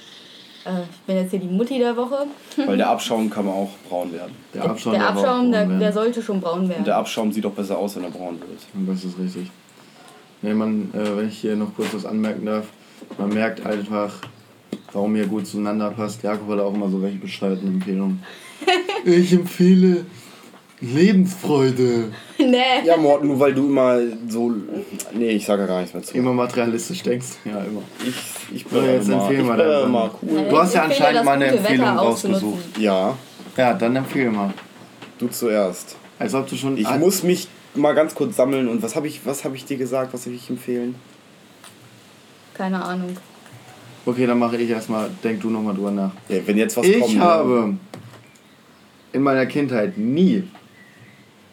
Äh, ich bin jetzt hier die Mutti der Woche. Weil der Abschaum kann man auch braun werden. Der Abschaum, der auch Abschaum, der, braun der werden. sollte schon braun Und der werden. Abschaum sieht auch besser aus, wenn er braun wird. Und Das ist richtig. Nee, man, äh, wenn ich hier noch kurz was anmerken darf, man merkt einfach, warum ihr gut zueinander passt. Jakob hat auch immer so welche bescheuerten Empfehlungen. ich empfehle Lebensfreude. nee. Ja, Morten, nur weil du immer so. Nee, ich sage ja gar nichts mehr zu. Immer materialistisch denkst. Ja, immer. Ich, ich So, bin jetzt ich mal immer Mann. cool. Du hast ja Ich anscheinend mal eine Empfehlung rausgesucht. Ja, Ja, dann empfehle mal. du zuerst. Als ob du schon. Ich muss mich mal ganz kurz sammeln und was habe ich, was hab ich dir gesagt, was soll ich empfehlen? Keine Ahnung. Okay, dann mache ich erstmal. Denk du nochmal drüber nach. Ja, wenn jetzt was Ich kommt. ne? habe in meiner Kindheit nie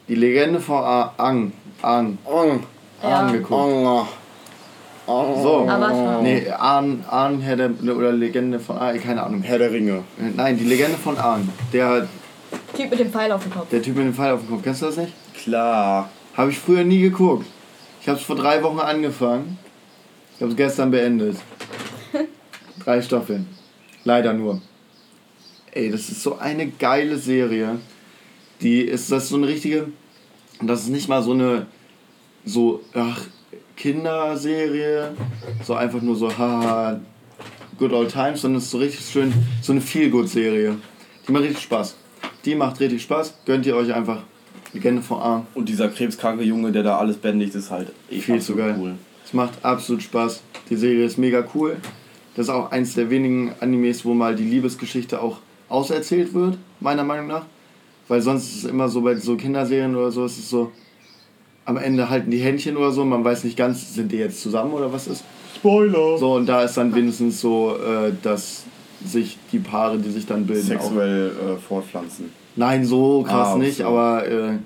die Legende von A- Ang, Ang, Oh, Ja. Ang geguckt. oh, oh, So. Avatar. Nee, Ahn, Ahn, Herr der, oder Legende von Ahn, keine Ahnung. Herr der Ringe. Nein, die Legende von Ahn. Der, Typ mit dem Pfeil auf dem Kopf. der Typ mit dem Pfeil auf dem Kopf, kennst du das nicht? Klar. Habe ich früher nie geguckt. Ich habe es vor drei Wochen angefangen. Ich habe es gestern beendet. Drei Staffeln. Leider nur. Ey, das ist so eine geile Serie. Die ist das ist so eine richtige. Das ist nicht mal so eine so ach, Kinderserie, so einfach nur so haha Good Old Times, sondern es ist so richtig schön so eine Feel Good Serie. Die macht richtig Spaß. Die macht richtig Spaß. Gönnt ihr euch einfach. Legende von A. Und dieser krebskranke Junge, der da alles bändigt, ist halt eh Viel zu geil. cool. Es macht absolut Spaß. Die Serie ist mega cool. Das ist auch eins der wenigen Animes, wo mal die Liebesgeschichte auch auserzählt wird, meiner Meinung nach. Weil sonst ist es immer so bei so Kinderserien oder so, ist es so, am Ende halten die Händchen oder so, man weiß nicht ganz, sind die jetzt zusammen oder was ist. Spoiler! So, und da ist dann wenigstens so, äh, dass sich die Paare, die sich dann bilden, auch Sexuell äh, fortpflanzen. Nein, so krass Ah, nicht, so. aber äh,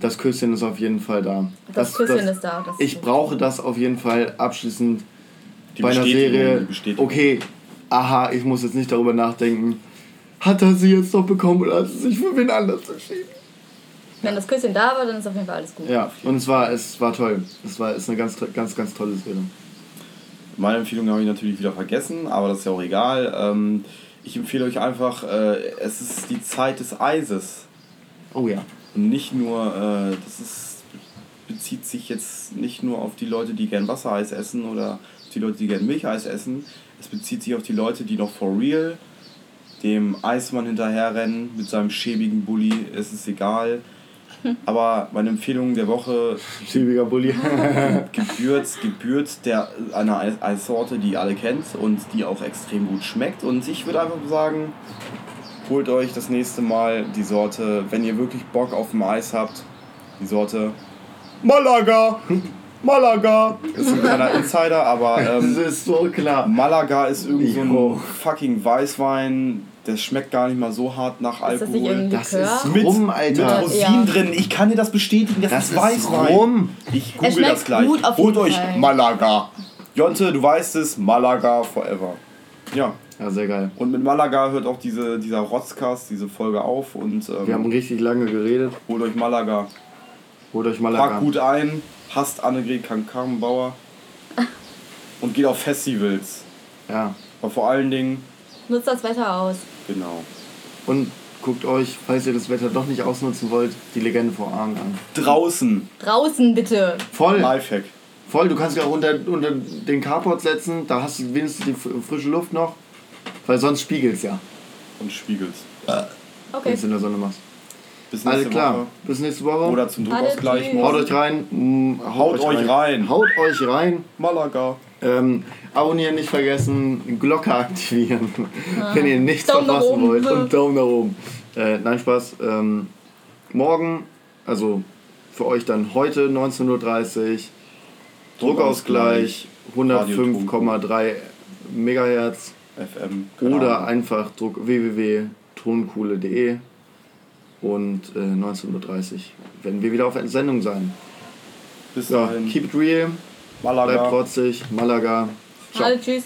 das Küsschen ist auf jeden Fall da. Das Küsschen ist da, das ich ist- brauche das auf jeden Fall abschließend Die bei einer Serie. Okay, aha, ich muss jetzt nicht darüber nachdenken. Hat er sie jetzt noch bekommen oder hat sie sich für wen anders entschieden? Wenn das Küsschen da war, dann ist auf jeden Fall alles gut. Ja, und es war, es war toll. Es war ist eine ganz, ganz, ganz tolle Serie. Meine Empfehlung habe ich natürlich wieder vergessen, aber das ist ja auch egal. Ähm, ich empfehle euch einfach, äh, es ist die Zeit des Eises. Oh ja. Und nicht nur, äh, das ist, bezieht sich jetzt nicht nur auf die Leute, die gern Wassereis essen oder auf die Leute, die gern Milcheis essen. Es bezieht sich auf die Leute, die noch for real dem Eismann hinterherrennen mit seinem schäbigen Bulli. Es ist egal. Aber meine Empfehlung der Woche Schäbiger Bulli. gebührt, gebührt der, einer Eis- Eissorte, die ihr alle kennt und die auch extrem gut schmeckt. Und ich würde einfach sagen, holt euch das nächste Mal die Sorte, wenn ihr wirklich Bock auf ein Eis habt, die Sorte Malaga. Malaga. Das ist ein kleiner Insider, aber das ähm, ist so klar. Malaga ist irgendwie so ein fucking Weißwein. Der schmeckt gar nicht mal so hart nach Ist das nicht Alkohol. Das ist Mit, rum, mit Alter. Rosinen Ja. drin. Ich kann dir das bestätigen. Das, Das ist Weißwein. rum. Ich Es google schmeckt das gleich. gut auf Holt euch Fall. Malaga. Jonte, du weißt es, Malaga forever. Ja, Ja, sehr geil. und mit Malaga hört auch diese, dieser Rotzcast, diese Folge auf und Wir haben ähm, richtig lange geredet. holt euch Malaga. Holt euch mal Packt gut ein, hasst Annegret Kankammenbauer und geht auf Festivals. Ja. Aber vor allen Dingen, Nutzt das Wetter aus. Genau, Und guckt euch, falls ihr das Wetter doch nicht ausnutzen wollt, die Legende vor Arm an. draußen, Draußen bitte. Voll, Lifehack. voll. Du kannst dich auch unter, unter den Carport setzen, da hast du wenigstens die fr- frische Luft noch. Weil sonst spiegelt es ja, Und Spiegels. wenn Okay. du es in der Sonne machst. Bis nächste Alles klar, Woche. bis nächste Woche. Oder zum Druckausgleich. Haut euch rein. mm, Haut euch rein. Haut euch rein. Malaga. Ähm, abonnieren nicht vergessen, Glocke aktivieren, wenn ihr nichts Daumen verpassen wollt. Und Daumen nach oben. Äh, nein, Spaß. Ähm, morgen, also für euch dann heute 19.30 Uhr, Druckausgleich 105,3 Megahertz FM. keine oder Ahnung. einfach druck www.tonkuhle.de und äh, 19.30 Uhr werden wir wieder auf Sendung sein. Bis Ja, dahin. keep it real, bleibt Malaga. trotzig, Malaga. Ciao. Alle tschüss.